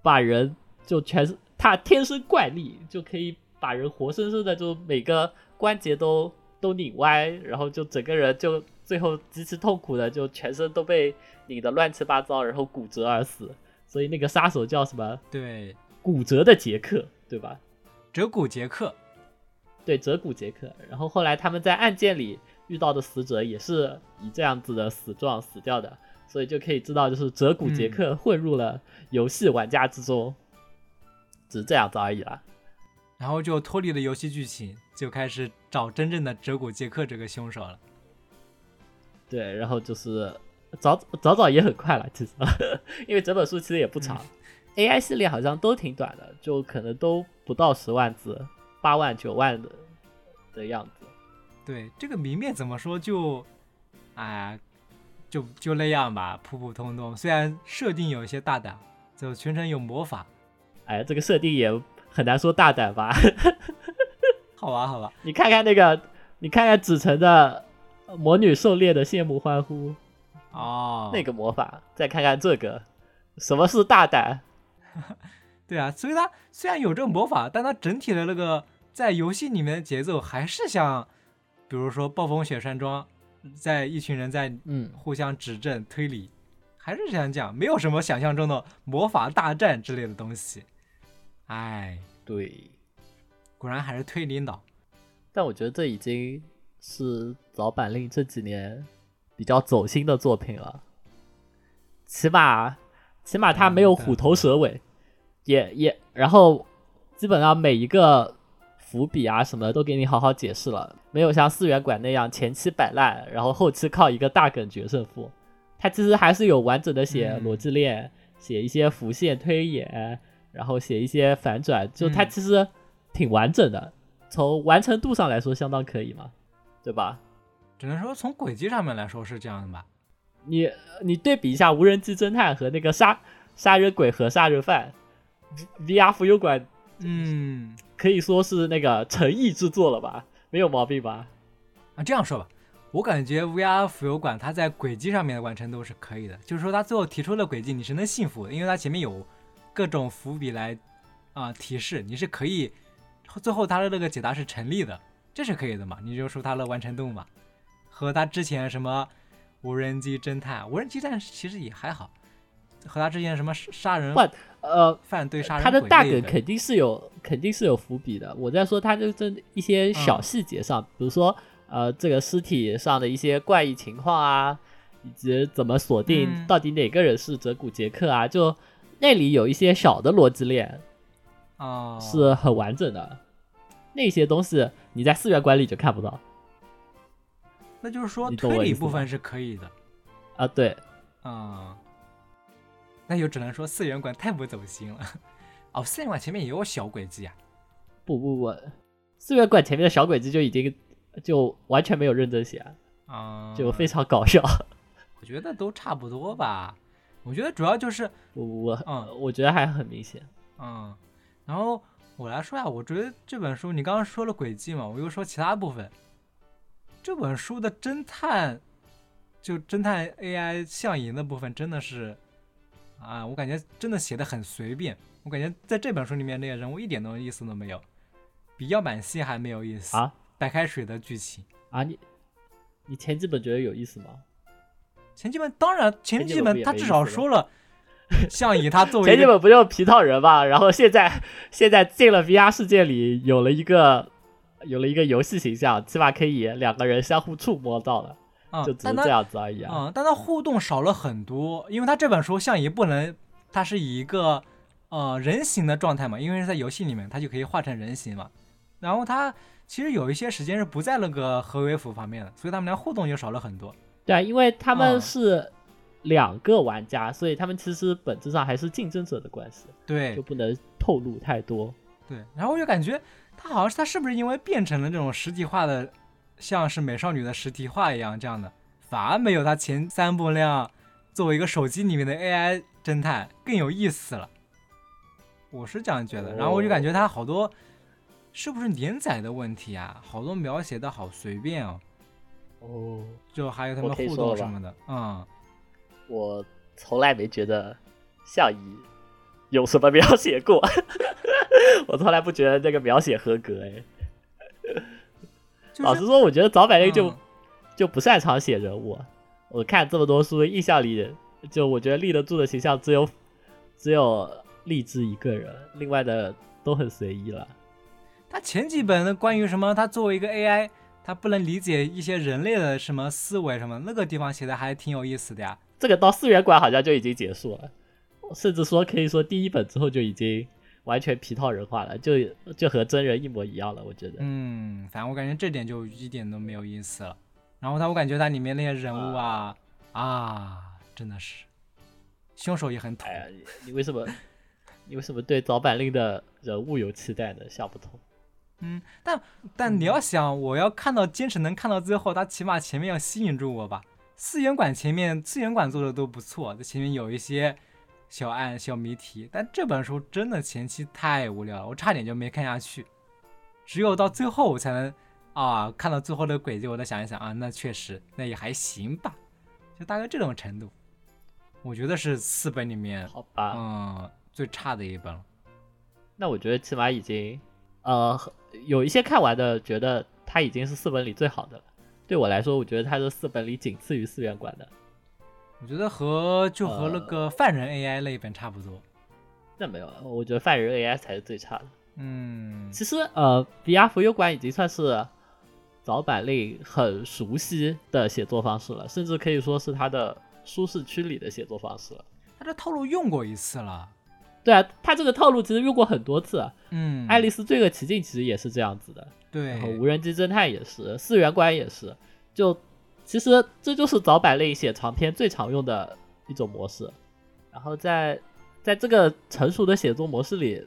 把人就全是他天生怪力，就可以。把人活生生的就每个关节都都拧歪，然后就整个人就最后极其痛苦的就全身都被拧得乱七八糟，然后骨折而死。所以那个杀手叫什么？对，骨折的杰克，对吧？折骨杰克，对，折骨杰克。然后后来他们在案件里遇到的死者也是以这样子的死状死掉的，所以就可以知道，就是折骨杰克混入了游戏玩家之中，只是这样子而已啦。然后就脱离了游戏剧情，就开始找真正的折骨杰克这个凶手了。对，然后就是找找找也很快了，其实，因为整本书其实也不长，AI 系列好像都挺短的，就可能都不到十万字，八万九万的的样子。对，这个明面怎么说就，哎，就就那样吧，普普通通。虽然设定有一些大胆，就全程有魔法，哎，这个设定也。很难说大胆吧，好吧，好吧，你看看那个，你看看纸城的魔女狩猎的羡慕欢呼，哦，那个魔法，再看看这个，什么是大胆？对啊，所以它虽然有这个魔法，但它整体的那个在游戏里面的节奏还是像，比如说暴风雪山庄，在一群人在嗯互相指证推理，还是这样讲，没有什么想象中的魔法大战之类的东西。哎，对，果然还是推理脑。但我觉得这已经是早板令这几年比较走心的作品了。起码，起码他没有虎头蛇尾，也也，然后基本上每一个伏笔啊什么都给你好好解释了，没有像四元馆那样前期摆烂，然后后期靠一个大梗决胜负。他其实还是有完整的写逻辑链，写一些伏线推演。然后写一些反转，就它其实挺完整的，从完成度上来说相当可以嘛，对吧？只能说从轨迹上面来说是这样的吧。你你对比一下无人机侦探和那个杀杀人鬼和杀人犯，VR 浮游馆，嗯，可以说是那个诚意之作了吧，没有毛病吧？啊，这样说吧，我感觉 VR 浮游馆它在轨迹上面的完成度是可以的，就是说它最后提出的轨迹你是能信服的，因为它前面有。各种伏笔来啊提示，你是可以最后它的那个解答是成立的，这是可以的嘛？你就说它的完成度嘛，和他之前什么无人机侦探，无人机侦探其实也还好，和他之前什么杀人犯呃犯对杀人他的大梗肯定是有肯定是有伏笔的。我在说他就这一些小细节上，比如说呃这个尸体上的一些怪异情况啊，以及怎么锁定到底哪个人是泽古杰克啊，就。那里有一些小的逻辑链，啊，是很完整的。那些东西你在四元管理就看不到。那就是说推理部分是可以的。啊，对，啊，那就只能说四元馆太不走心了。哦，四元馆前面也有小轨迹啊。不不不，四元馆前面的小轨迹就已经就完全没有认真写啊，就非常搞笑。我觉得都差不多吧。我觉得主要就是我我嗯，我觉得还很明显，嗯，然后我来说呀，我觉得这本书你刚刚说了轨迹嘛，我又说其他部分，这本书的侦探，就侦探 AI 向赢的部分真的是，啊，我感觉真的写的很随便，我感觉在这本书里面那些人物一点都意思都没有，比样板戏还没有意思啊，白开水的剧情啊，你你前几本觉得有意思吗？前几本当然，前几本他至少说了，像以他作为前几本不就皮套人嘛，然后现在现在进了 VR 世界里，有了一个有了一个游戏形象，起码可以两个人相互触摸到了，就只是这样子而已啊。嗯，但他互动少了很多，因为他这本书像也不能，他是以一个呃人形的状态嘛，因为是在游戏里面，他就可以化成人形嘛。然后他其实有一些时间是不在那个核微服方面的，所以他们俩互动就少了很多。对啊，因为他嗯们是两个玩家，所以他们其实本质上还是竞争者的关系，对就不能透露太多。对，然后我就感觉他好像是他是不是因为变成了这种实体化的，像是美少女的实体化一样这样的，反而没有他前三部那样作为一个手机里面的 AI 侦探更有意思了。我是这样觉得，然后我就感觉他好多是不是连载的问题啊？好多描写的好随便哦，哦，就还有他们互动什么的，嗯，我从来没觉得相宜有什么描写过，我从来不觉得这个描写合格哎。就是老实说，我觉得早坂令就、嗯就不擅长写人物。我看这么多书，印象里就我觉得立得住的形象只有只有荔枝一个人，另外的都很随意了。他前几本的关于什么，他作为一个 AI，他不能理解一些人类的什么思维什么，那个地方写的还挺有意思的呀。这个到四元馆好像就已经结束了，甚至说可以说第一本之后就已经完全皮套人化了，就就和真人一模一样了。我觉得，嗯，反正我感觉这点就一点都没有意思了。然后他，我感觉他里面那些人物啊啊，真的是，凶手也很土哎。你你为什么 你为什么对早坂令的人物有期待呢？想不通。嗯，但但你要想，我要看到坚持能看到最后，他起码前面要吸引住我吧。四元馆前面，四元馆做的都不错，这前面有一些小案、小谜题，但这本书真的前期太无聊了，我差点就没看下去。只有到最后我才能啊，看到最后的轨迹，我再想一想啊，那确实那也还行吧，就大概这种程度。我觉得是四本里面好吧，嗯最差的一本了。那我觉得起码已经，呃，有一些看完的觉得它已经是四本里最好的了。对我来说，我觉得它是四本里仅次于四元馆的。我觉得和就和那呃个犯人 AI 那一本差不多。那没有，我觉得犯人 AI 才是最差的。嗯，其实，呃比亚浮游馆已经算是早坂令很熟悉的写作方式了，甚至可以说是他的舒适区里的写作方式了。他这套路用过一次了。对啊，他这个套路其实用过很多次啊。嗯，爱丽丝罪恶奇境其实也是这样子的，对然后无人机侦探也是，四元馆也是。就其实这就是早版类写长篇最常用的一种模式。然后在在这个成熟的写作模式里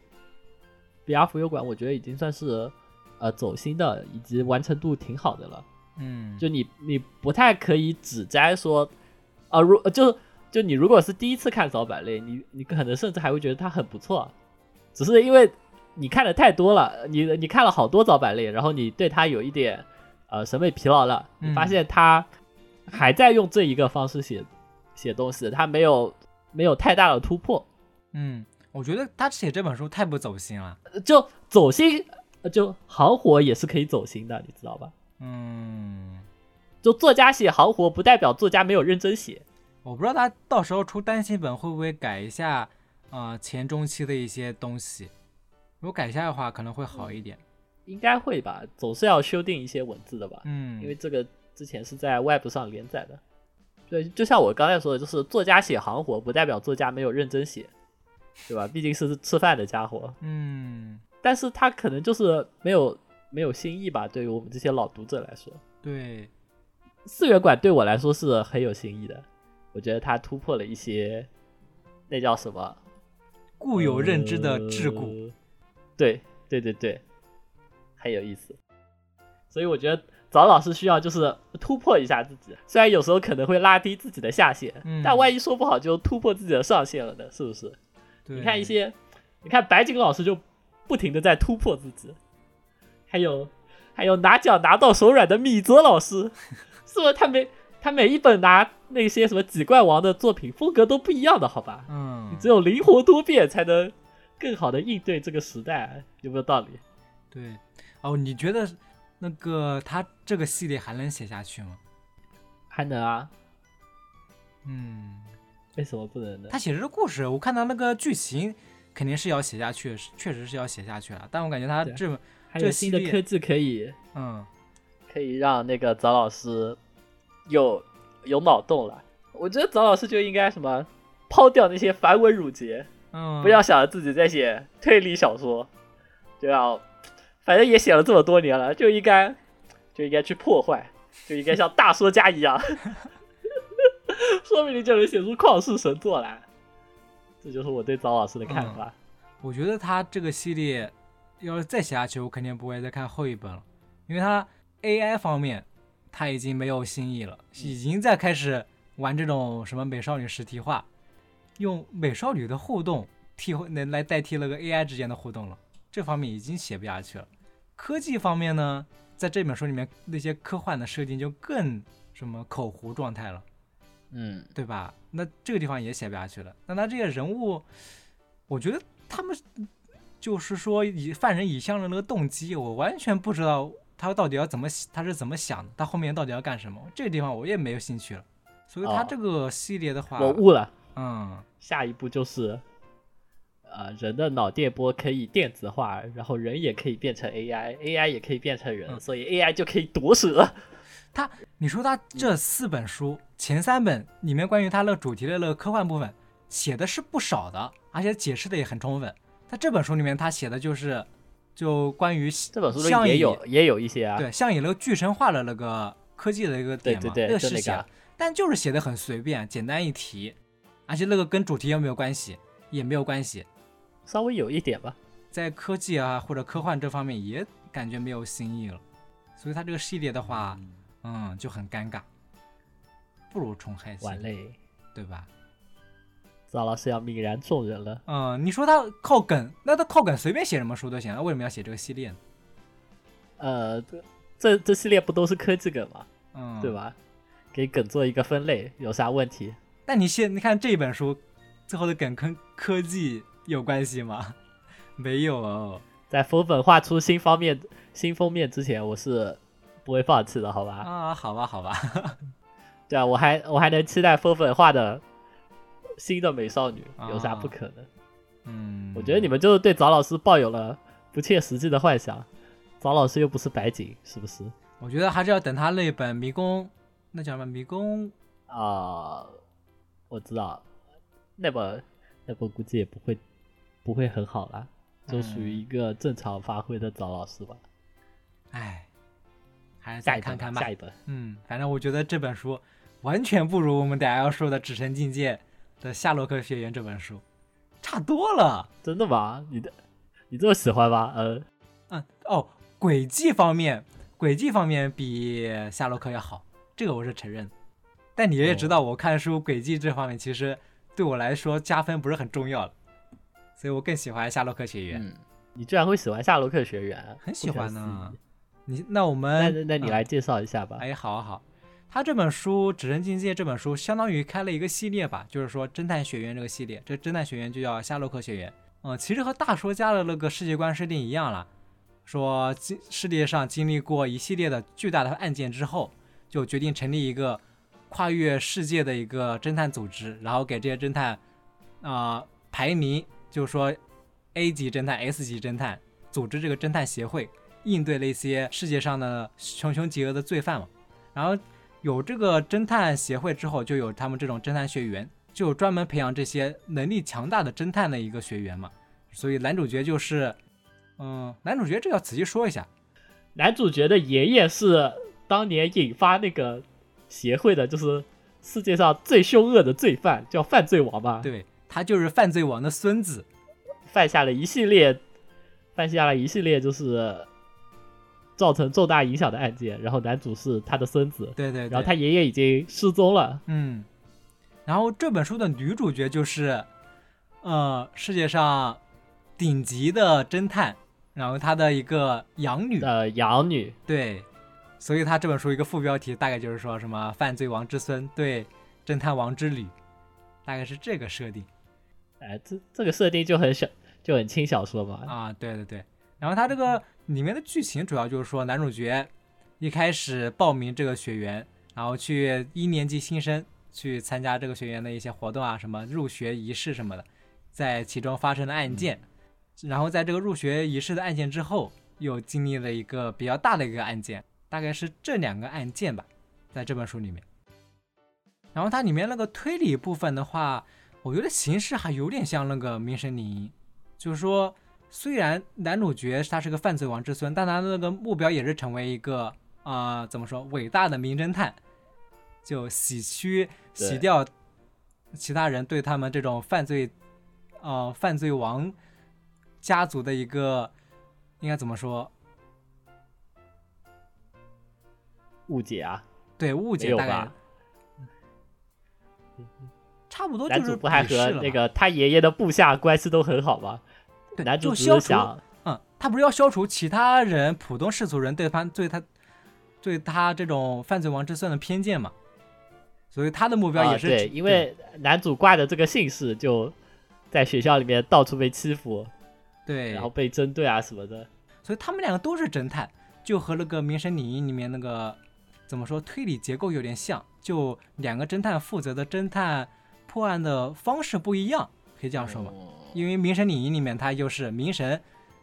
，VR 浮游馆我觉得已经算是呃走心的，以及完成度挺好的了。嗯，就你你不太可以指摘说，啊、如就就你如果是第一次看早版类，你你可能甚至还会觉得它很不错，只是因为你看的太多了，你你看了好多早版类，然后你对它有一点呃审美疲劳了，你发嗯现他还在用这一个方式写写东西，他没有没有太大的突破，嗯，我觉得他写这本书太不走心了。就走心，呃就行活也是可以走心的，你知道吧？嗯，就作家写行活，不代表作家没有认真写。我不知道他到时候出单行本会不会改一下啊、呃前中期的一些东西。如果改一下的话，可能会好一点。应该会吧，总是要修订一些文字的吧，嗯，因为这个之前是在 Web 上连载的。对，就像我刚才说的，就是作家写行活，不代表作家没有认真写，对吧？毕竟是吃饭的家伙，嗯，但是他可能就是没有没有新意吧，对于我们这些老读者来说，对，四月馆对我来说是很有新意的，我觉得他突破了一些，那叫什么？固有认知的桎梏。呃对对对对，很有意思。所以我觉得找老师需要就是突破一下自己，虽然有时候可能会拉低自己的下限，嗯但万一说不好就突破自己的上限了呢？是不是？你看一些，你看白景老师就不停的在突破自己，还有还有拿奖拿到手软的米泽老师，是不是他每他每一本拿那些什么几冠王的作品风格都不一样的，好吧？嗯你，只有灵活多变，才能更好的应对这个时代，有没有道理？对。哦，你觉得那个他这个系列还能写下去吗？还能啊？嗯，为什么不能呢？他写这个故事，我看他那个剧情肯定是要写下去，确实是要写下去了。但我感觉他这，还有这新的科技可以嗯，可以让那个早老师有有脑洞了。我觉得早老师就应该什么抛掉那些繁文缛节，嗯，不要想着自己在写推理小说，就要反正也写了这么多年了，就应该就应该去破坏，就应该像大说家一样，说不定就能写出旷世神作来。这就是我对早老师的看法。我觉得他这个系列要是再写下去，我肯定不会再看后一本了，因为他 AI 方面他已经没有新意了，已经在开始玩这种什么美少女实体化，用美少女的互动替来来代替那个 AI 之间的互动了，这方面已经写不下去了。科技方面呢，在这本书里面那些科幻的设定就更什么口胡状态了。嗯，对吧？那这个地方也写不下去了。那他这些人物，我觉得他们就是说以犯人以向的那个动机，我完全不知道他到底要怎么他是怎么想的，他后面到底要干什么？这个地方我也没有兴趣了。所以他这个系列的话，我悟了。嗯，下一步就是，呃，人的脑电波可以电子化，然后人也可以变成 AI，AI 也可以变成人，嗯所以 AI 就可以夺舍。你说他这四本书前三本里面关于他那个主题的那个科幻部分写的是不少的，而且解释的也很充分。他这本书里面他写的就是就关于这本书里相宜也有也有一些啊，对，像以那个巨神话的那个科技的一个点嘛，对对对那个就是那个写了，但就是写的很随便，简单一提，而且那个跟主题又没有关系，也没有关系，稍微有一点吧。在科技啊或者科幻这方面也感觉没有新意了，所以他这个系列的话，嗯，就很尴尬，不如重开系列，完嘞，对吧？赵老师要泯然众人了。嗯，你说他靠梗，那他靠梗随便写什么书都行，那为什么要写这个系列呢？呃，这这这系列不都是科技梗吗？嗯，对？吧？给梗做一个分类，有啥问题？但你现你看这本书最后的梗坑科技有关系吗？没有哦。在封本画出新方面新封面之前，我是不会放弃的，好吧？啊，好吧，好吧，对啊，我还我还能期待封本画的新的美少女，有啥啊不可能？嗯，我觉得你们就是对早老师抱有了不切实际的幻想。早老师又不是白景，是不是？我觉得还是要等他那本迷宫，那叫什么迷宫？啊、我知道，那本那本估计也不会不会很好啦，就属于一个正常发挥的找老师吧。哎，还是再看看吧下。一本。嗯，反正我觉得这本书完全不如我们等下要说的《纸神境界》的《夏洛克学园》这本书差多了。真的吗？你的你这么喜欢吗？呃，嗯，哦，轨迹方面，轨迹方面比夏洛克要好，这个我是承认。但你也知道，我看书轨迹这方面其实对我来说加分不是很重要的，所以我更喜欢夏洛克学园。嗯，你居然会喜欢夏洛克学园？很喜欢呢呢。你那我们那那你来介绍一下吧。哎，好啊好，他这本书《指针境界》这本书相当于开了一个系列吧，就是说侦探学院这个系列，这侦探学院就叫夏洛克学院。嗯，其实和大说家的那个世界观设定一样了，说经世界上经历过一系列的巨大的案件之后，就决定成立一个跨越世界的一个侦探组织，然后给这些侦探啊、排名，就是说 A 级侦探、S 级侦探，组织这个侦探协会，应对那些世界上的穷凶极恶的罪犯嘛。然后有这个侦探协会之后，就有他们这种侦探学员，就有专门培养这些能力强大的侦探的一个学员嘛。所以男主角就是，嗯，男主角这要仔细说一下，男主角的爷爷是当年引发那个协会的，就是世界上最凶恶的罪犯，叫犯罪王嘛。对他就是犯罪王的孙子，犯下了一系列，犯下了一系列就是造成重大影响的案件。然后男主是他的孙子，对对对，然后他爷爷已经失踪了。嗯，然后这本书的女主角就是，呃，世界上顶级的侦探，然后他的一个养女，呃，养女，对，所以他这本书一个副标题大概就是说什么犯罪王之孙对侦探王之旅，大概是这个设定哎，这这个设定就很小，就很轻小说嘛。啊，对对对。然后它这个里面的剧情主要就是说男主角一开始报名这个学员，然后去一年级新生去参加这个学员的一些活动啊，什么入学仪式什么的，在其中发生了案件，然后在这个入学仪式的案件之后，又经历了一个比较大的一个案件，大概是这两个案件吧，在这本书里面。然后它里面那个推理部分的话，我觉得形式还有点像那个《名神领就是说，虽然男主角他是个犯罪王之孙，但他的那个目标也是成为一个啊、呃怎么说伟大的名侦探。就洗去洗掉其他人对他们这种犯罪，呃，犯罪王家族的一个应该怎么说？误解啊，对误解大概吧？差不多就是男主不还和那个他爷爷的部下关系都很好吗？对男主只是想，嗯，他不是要消除其他人普通世俗人对他对他对他这种犯罪王之孙的偏见嘛？所以他的目标啊也是对，因为男主挂的这个姓氏就在学校里面到处被欺负，对，然后被针对啊什么的。所以他们两个都是侦探，就和那个《名神领域》里面那个怎么说推理结构有点像，就两个侦探负责的侦探破案的方式不一样，可以这样说吗？哦因为《明神领英》里面它就是明神，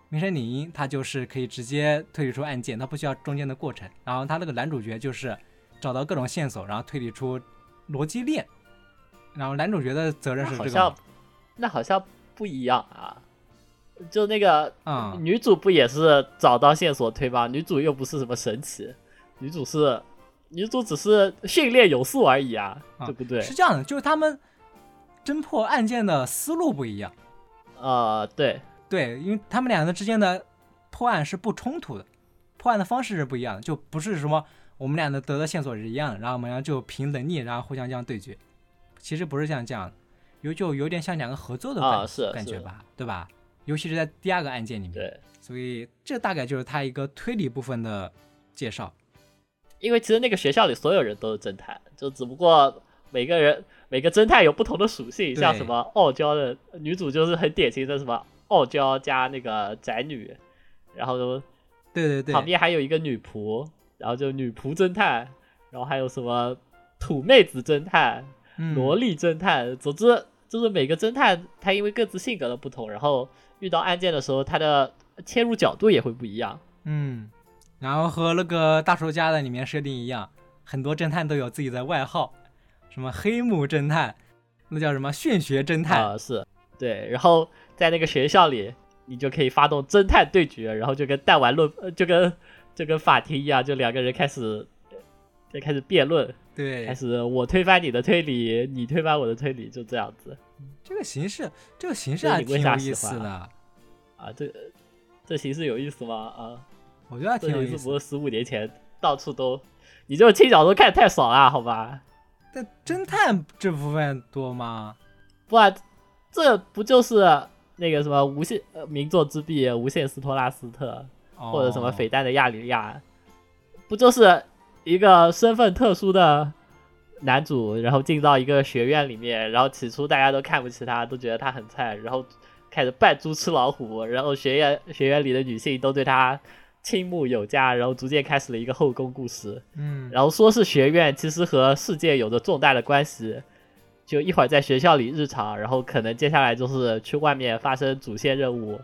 明神领英它就是可以直接推理出案件，它不需要中间的过程。然后他那个男主角就是找到各种线索，然后推理出逻辑链。然后男主角的责任那好像是这个嘛，那好像不一样啊。就那个啊、女主不也是找到线索推吗？女主又不是什么神奇，女主是女主只是训练有素而已啊，啊对不对？是这样的，就是他们侦破案件的思路不一样。呃，对，对，因为他们两个之间的破案是不冲突的，破案的方式是不一样的，就不是什么我们俩的得的线索是一样的，然后我们俩就凭能力，然后互相这样对决。其实不是像这样的，有就有点像两个合作的感、感觉吧，对吧？尤其是在第二个案件里面，对，所以这大概就是他一个推理部分的介绍。因为其实那个学校里所有人都是侦探，就只不过每个人每个侦探有不同的属性，像什么傲娇的女主就是很典型的什么傲娇加那个宅女，然后对对对，旁边还有一个女仆，然后就女仆侦探，然后还有什么土妹子侦探、嗯。萝莉侦探，总之就是每个侦探他因为各自性格的不同，然后遇到案件的时候，他的切入角度也会不一样。嗯，然后和那个大叔家的里面设定一样，很多侦探都有自己的外号，什么黑幕侦探，那叫什么炫学侦探，啊、是对，然后在那个学校里，你就可以发动侦探对决，然后就跟弹丸论，呃就跟就跟法庭一样，就两个人开始就开始辩论，对开，始我推翻你的推理，你推翻我的推理，就这样子这个形式，这个形式还你为啥喜挺有意思欢的，啊，这这形式有意思吗？啊，我觉得还这挺有意思不是十五年前到处都，你这种轻小说看太爽了，好吧？但侦探这部分多吗？不啊这不就是那个什么无限呃名作之壁无限斯托拉斯特？或者什么哦匪弹的亚里亚，不就是一个身份特殊的男主，然后进到一个学院里面，然后起初大家都看不起他，都觉得他很菜，然后开始扮猪吃老虎，然后学院学院里的女性都对他倾慕有加，然后逐渐开始了一个后宫故事。嗯，然后说是学院，其实和世界有着重大的关系。就一会儿在学校里日常，然后可能接下来就是去外面发生主线任务，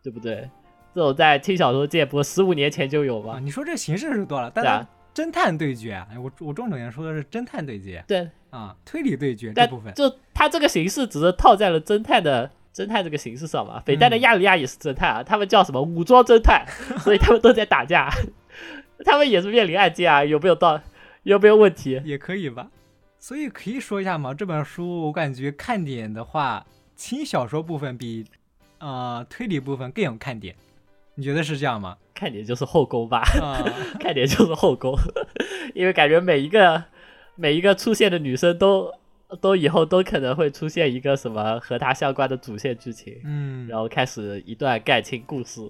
对不对？这种在轻小说界不十五年前就有啊，吗？你说这形式是多了，但是侦探对决啊，哎我我重点说的是侦探对决对，啊，推理对决这但部分，就他这个形式只是套在了侦探的侦探这个形式上嘛。匪弹的嗯亚里亚也是侦探啊，他们叫什么武装侦探，所以他们都在打架，他们也是面临案件啊，有没有到有没有问题？也可以吧。所以可以说一下嘛，这本书我感觉看点的话，轻小说部分比呃推理部分更有看点，你觉得是这样吗？看点就是后宫吧。啊、看点就是后宫，因为感觉每一个每一个出现的女生都都以后都可能会出现一个什么和他相关的主线剧情，嗯，然后开始一段感情故事，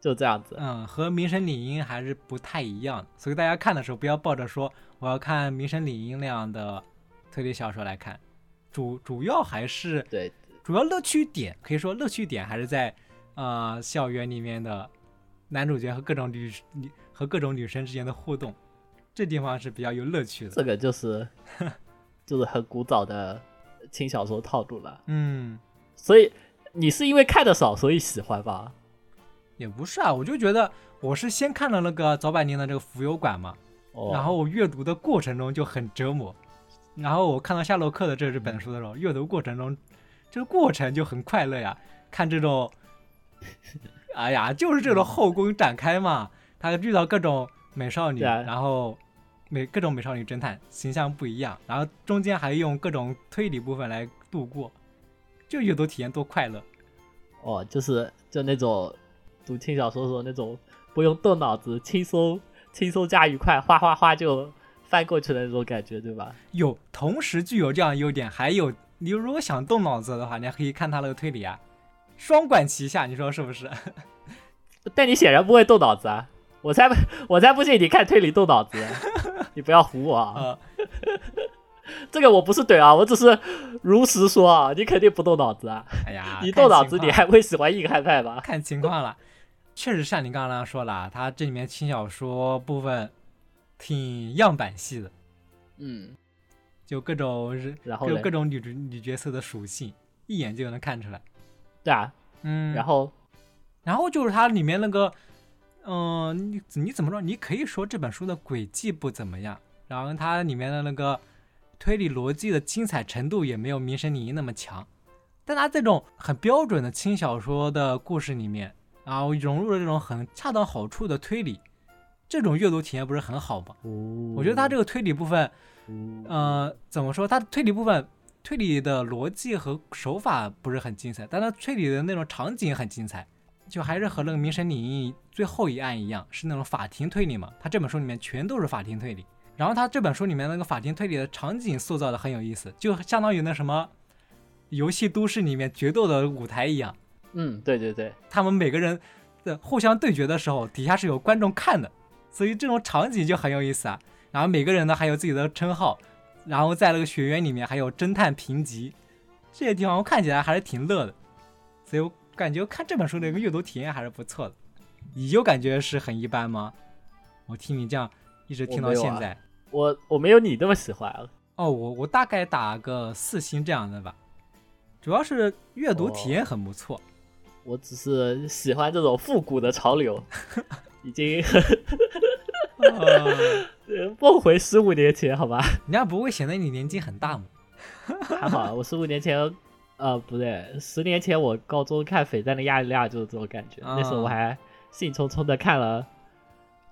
就这样子。嗯，和《名神理音》还是不太一样的，所以大家看的时候不要抱着说我要看《名神理音》那样的推理小说来看，主主要还是对，主要乐趣点，可以说乐趣点还是在呃校园里面的男主角和各种女女和各种女生之间的互动，这地方是比较有乐趣的。这个就是就是很古早的轻小说套路了。嗯，所以你是因为看的少所以喜欢吧？也不是啊，我就觉得我是先看了那个早百年的这个浮游馆嘛，哦，然后我阅读的过程中就很折磨，然后我看到夏洛克的这这本书的时候，阅读过程中这个过程就很快乐呀，看这种，哎呀，就是这种后宫展开嘛，他遇到各种美少女，啊。然后美各种美少女侦探形象不一样，然后中间还用各种推理部分来度过，就阅读体验多快乐。哦，就是就那种读轻小说的时候那种不用动脑子，轻松轻松加愉快，哗哗哗就翻过去的那种感觉，对吧？有同时具有这样优点，还有你如果想动脑子的话，你还可以看他那个推理啊，双管齐下，你说是不是？但你显然不会动脑子啊！我才不，我才不信你看推理动脑子，你不要唬我啊！呃，这个我不是怼啊，我只是如实说啊，你肯定不动脑子啊！哎呀，你动脑子，你还会喜欢硬汉派吧？看情况了。确实像你刚刚那样说了，它这里面轻小说部分挺样板戏的，嗯，就各种人然后嘞各各种女主女角色的属性，一眼就能看出来。对啊，嗯，然后然后就是它里面那个，嗯、你你怎么说？你可以说这本书的轨迹不怎么样，然后它里面的那个推理逻辑的精彩程度也没有《名神拟音》那么强，但它这种很标准的轻小说的故事里面，然后融入了这种很恰到好处的推理，这种阅读体验不是很好吗？我觉得它这个推理部分，呃，怎么说？它推理部分推理的逻辑和手法不是很精彩，但它推理的那种场景很精彩，就还是和那个《明神领域》最后一案一样，是那种法庭推理嘛。他这本书里面全都是法庭推理，然后他这本书里面那个法庭推理的场景塑造的很有意思，就相当于那什么游戏都市里面决斗的舞台一样。嗯，对对对，他们每个人的互相对决的时候，底下是有观众看的，所以这种场景就很有意思啊。然后每个人呢还有自己的称号，然后在那个学院里面还有侦探评级，这些地方我看起来还是挺乐的，所以我感觉看这本书的一个阅读体验还是不错的。你就感觉是很一般吗？我听你这样一直听到现在，我我没有你那么喜欢啊。哦，我我大概打个四星这样的吧，主要是阅读体验很不错。我只是喜欢这种复古的潮流，已经呃呃 梦回十五年前，好吧？人家不会显得你年纪很大吗？还好，啊我十五年前，呃，不对，十年前我高中看《绯战的亚利亚》就是这种感觉，那时候我还兴冲冲的看了。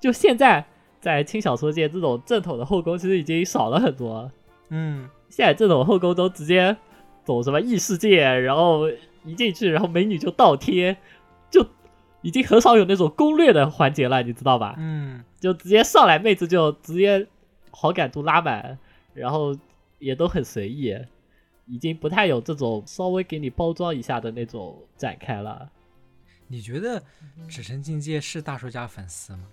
就现在在轻小说界，这种正统的后宫其实已经少了很多。嗯，现在这种后宫都直接走什么异世界，然后一进去，然后美女就倒贴，就已经很少有那种攻略的环节了，你知道吧？嗯，就直接上来妹子就直接好感度拉满，然后也都很随意，已经不太有这种稍微给你包装一下的那种展开了。你觉得《纸神境界》是大说家粉丝吗？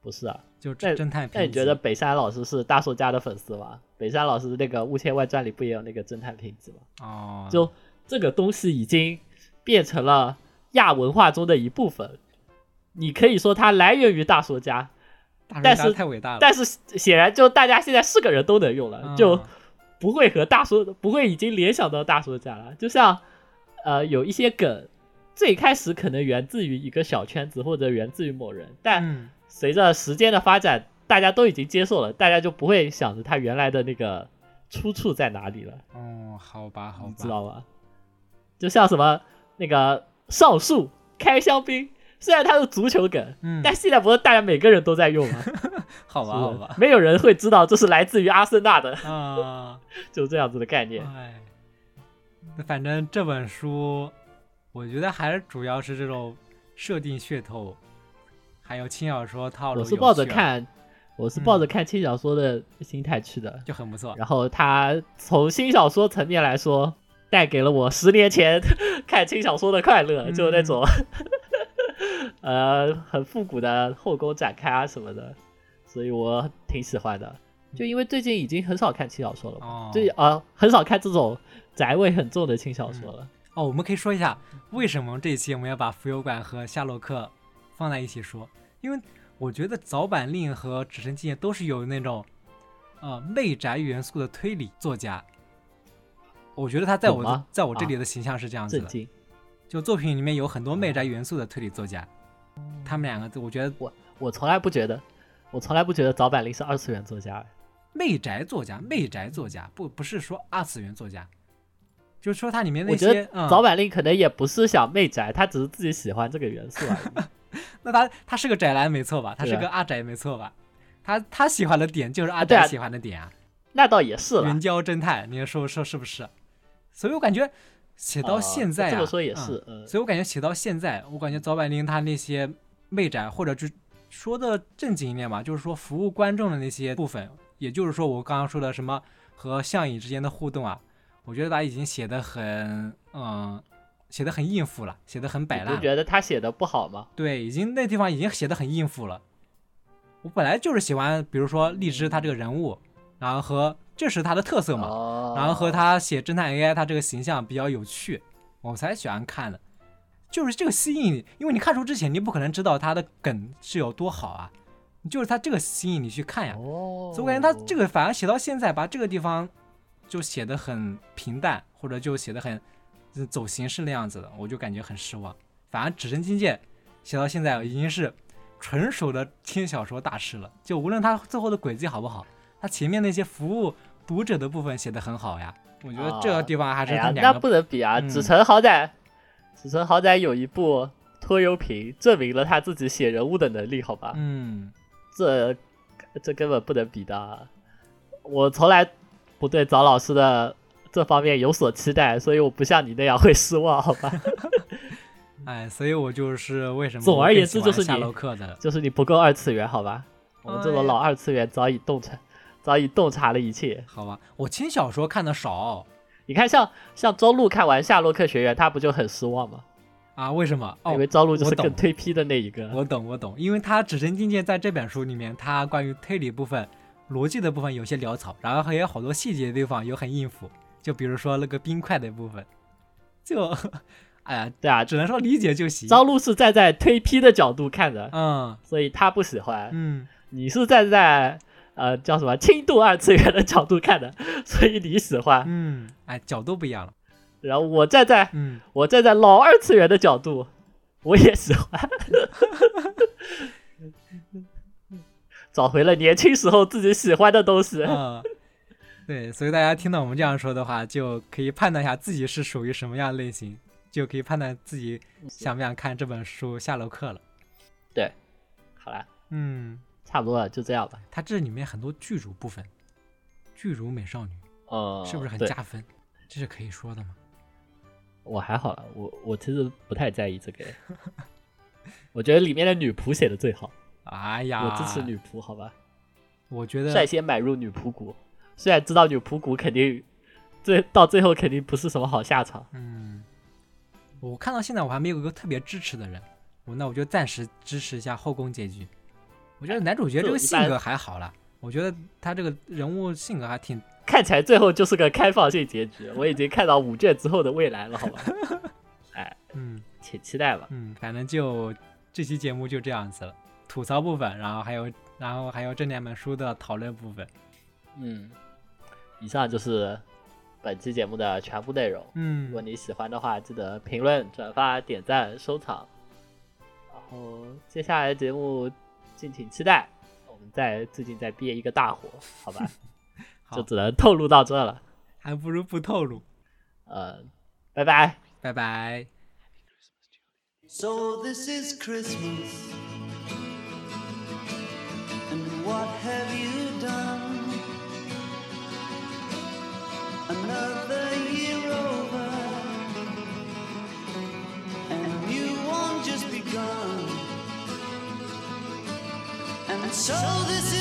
不是啊？就那侦探那你觉得北山老师是大作家的粉丝吗？北山老师那个《雾千外传》里不也有那个侦探评级吗？哦，就这个东西已经变成了亚文化中的一部分。你可以说它来源于大说家，但是太伟大了，但是显然就大家现在是个人都能用了，嗯就不会和大叔不会已经联想到大叔家了。就像呃有一些梗，最开始可能源自于一个小圈子或者源自于某人，但嗯随着时间的发展，大家都已经接受了，大家就不会想着他原来的那个出处在哪里了。哦，好吧，好吧，你知道吧？就像什么那个上树开香槟，虽然它是足球梗，嗯，但现在不是大家每个人都在用吗？好吧，没有人会知道这是来自于阿森纳的，啊，就这样子的概念。哎，反正这本书，我觉得还是主要是这种设定噱头，还有轻小说套路，我是抱着看，我是抱着看轻小说的心态去的，就很不错。然后它从新小说层面来说，带给了我十年前 看轻小说的快乐，嗯。就那种呃很复古的后宫展开啊什么的，所以我挺喜欢的。就因为最近已经很少看轻小说了最呃很少看这种宅味很重的轻小说了。哦，我们可以说一下为什么这一期我们要把浮游馆和夏洛克放在一起说，因为我觉得早坂令和纸神纪念都是有那种呃媚宅元素的推理作家。我觉得他在我在我这里的形象是这样子的！就作品里面有很多媚宅元素的推理作家，他们两个我觉得我我从来不觉得，我从来不觉得早坂令是二次元作家。媚宅作家，媚宅作家不不是说二次元作家，就是说它里面那我觉得些嗯早坂令可能也不是想媚宅，他只是自己喜欢这个元素而已。那他他是个宅男没错吧？他是个阿宅没错吧？他他喜欢的点就是阿宅喜欢的点啊，那倒也是了援。交侦探，你说说是不是？所以我感觉写到啊现在啊，这么说也嗯是，嗯，所以我感觉写到现在，我感觉早坂绫他那些媚宅，或者就说的正经一点吧，就是说服务观众的那些部分，也就是说我刚刚说的什么和相影之间的互动啊，我觉得他已经写的很，嗯，写的很应付了，写的很摆烂你。不觉得他写的不好吗？对，已经那地方已经写的很应付了。我本来就是喜欢，比如说荔枝他这个人物，然后和这是他的特色嘛，哦，然后和他写侦探 AI 他这个形象比较有趣，我才喜欢看的。就是这个吸引你，因为你看书之前你不可能知道他的梗是有多好啊，就是他这个吸引你去看呀。哦，所以我感觉他这个反而写到现在，把这个地方就写的很平淡，或者就写的很呃走形式那样子的，我就感觉很失望。反而《指针境界》写到现在已经是纯熟的轻小说大师了，就无论他最后的轨迹好不好，他前面那些服务读者的部分写的很好呀。我觉得这个地方还是他两个、不能比啊！嗯子辰好歹，子辰好歹有一部拖油瓶，证明了他自己写人物的能力，好吧？嗯这这根本不能比的啊。我从来不对早老师的这方面有所期待，所以我不像你那样会失望，好吧？哎，所以我就是为什么总而言之就是你就是你不够二次元，好吧？我们这种老二次元早已洞察，早已洞察了一切。好吧？我轻小说看的少你看像，像周路看完《夏洛克学院》，他不就很失望吗？啊，为什么？哦因为，朝露就是更推批的那一个。我懂，我懂，因为他《指针境界》在这本书里面，他关于推理部分、逻辑的部分有些潦草，然后还有好多细节的地方有很应付，就比如说那个冰块的部分，就，哎呀，对啊，只能说理解就行。朝露是站在推批的角度看的，嗯所以他不喜欢。嗯，你是站在呃叫什么轻度二次元的角度看的，所以你喜欢。嗯，哎，角度不一样了。然后我站在嗯，我站在老二次元的角度，我也喜欢。找回了年轻时候自己喜欢的东西。嗯，对，所以大家听到我们这样说的话，就可以判断一下自己是属于什么样类型，就可以判断自己想不想看这本书《夏洛克》了。对好啦，嗯，差不多了，就这样吧。它这里面很多巨乳部分，巨乳美少女呃，是不是很加分？这是可以说的吗？我还好啦，我我其实不太在意这个。我觉得里面的女仆写的最好，哎呀，我支持女仆，好吧？我觉得率先买入女仆股，虽然知道女仆股肯定最到最后肯定不是什么好下场。嗯，我看到现在我还没有一个特别支持的人，我那我就暂时支持一下后宫结局。我觉得男主角这个性格还好啦，我觉得他这个人物性格还挺看起来最后就是个开放性结局，我已经看到五卷之后的未来了，好吧？哎，嗯且期待吧。嗯，反正就这期节目就这样子了，吐槽部分，然后还有然后还有这两本书的讨论部分。嗯，以上就是本期节目的全部内容。嗯如果你喜欢的话，记得评论、转发、点赞、收藏。然后接下来节目敬请期待，我们在最近在憋一个大火，好吧？好就只能透露到这了。还不如不透露。呃，拜拜。拜拜。So this is Christmas. And what have you so this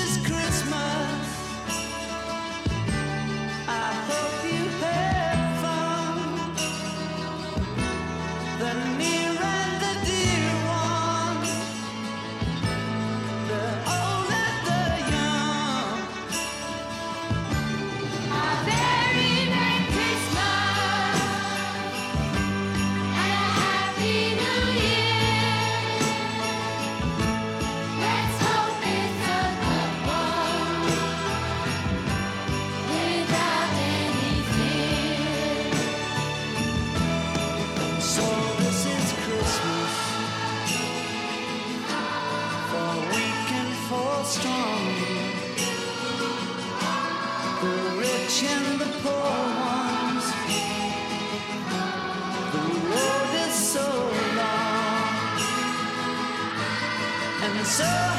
so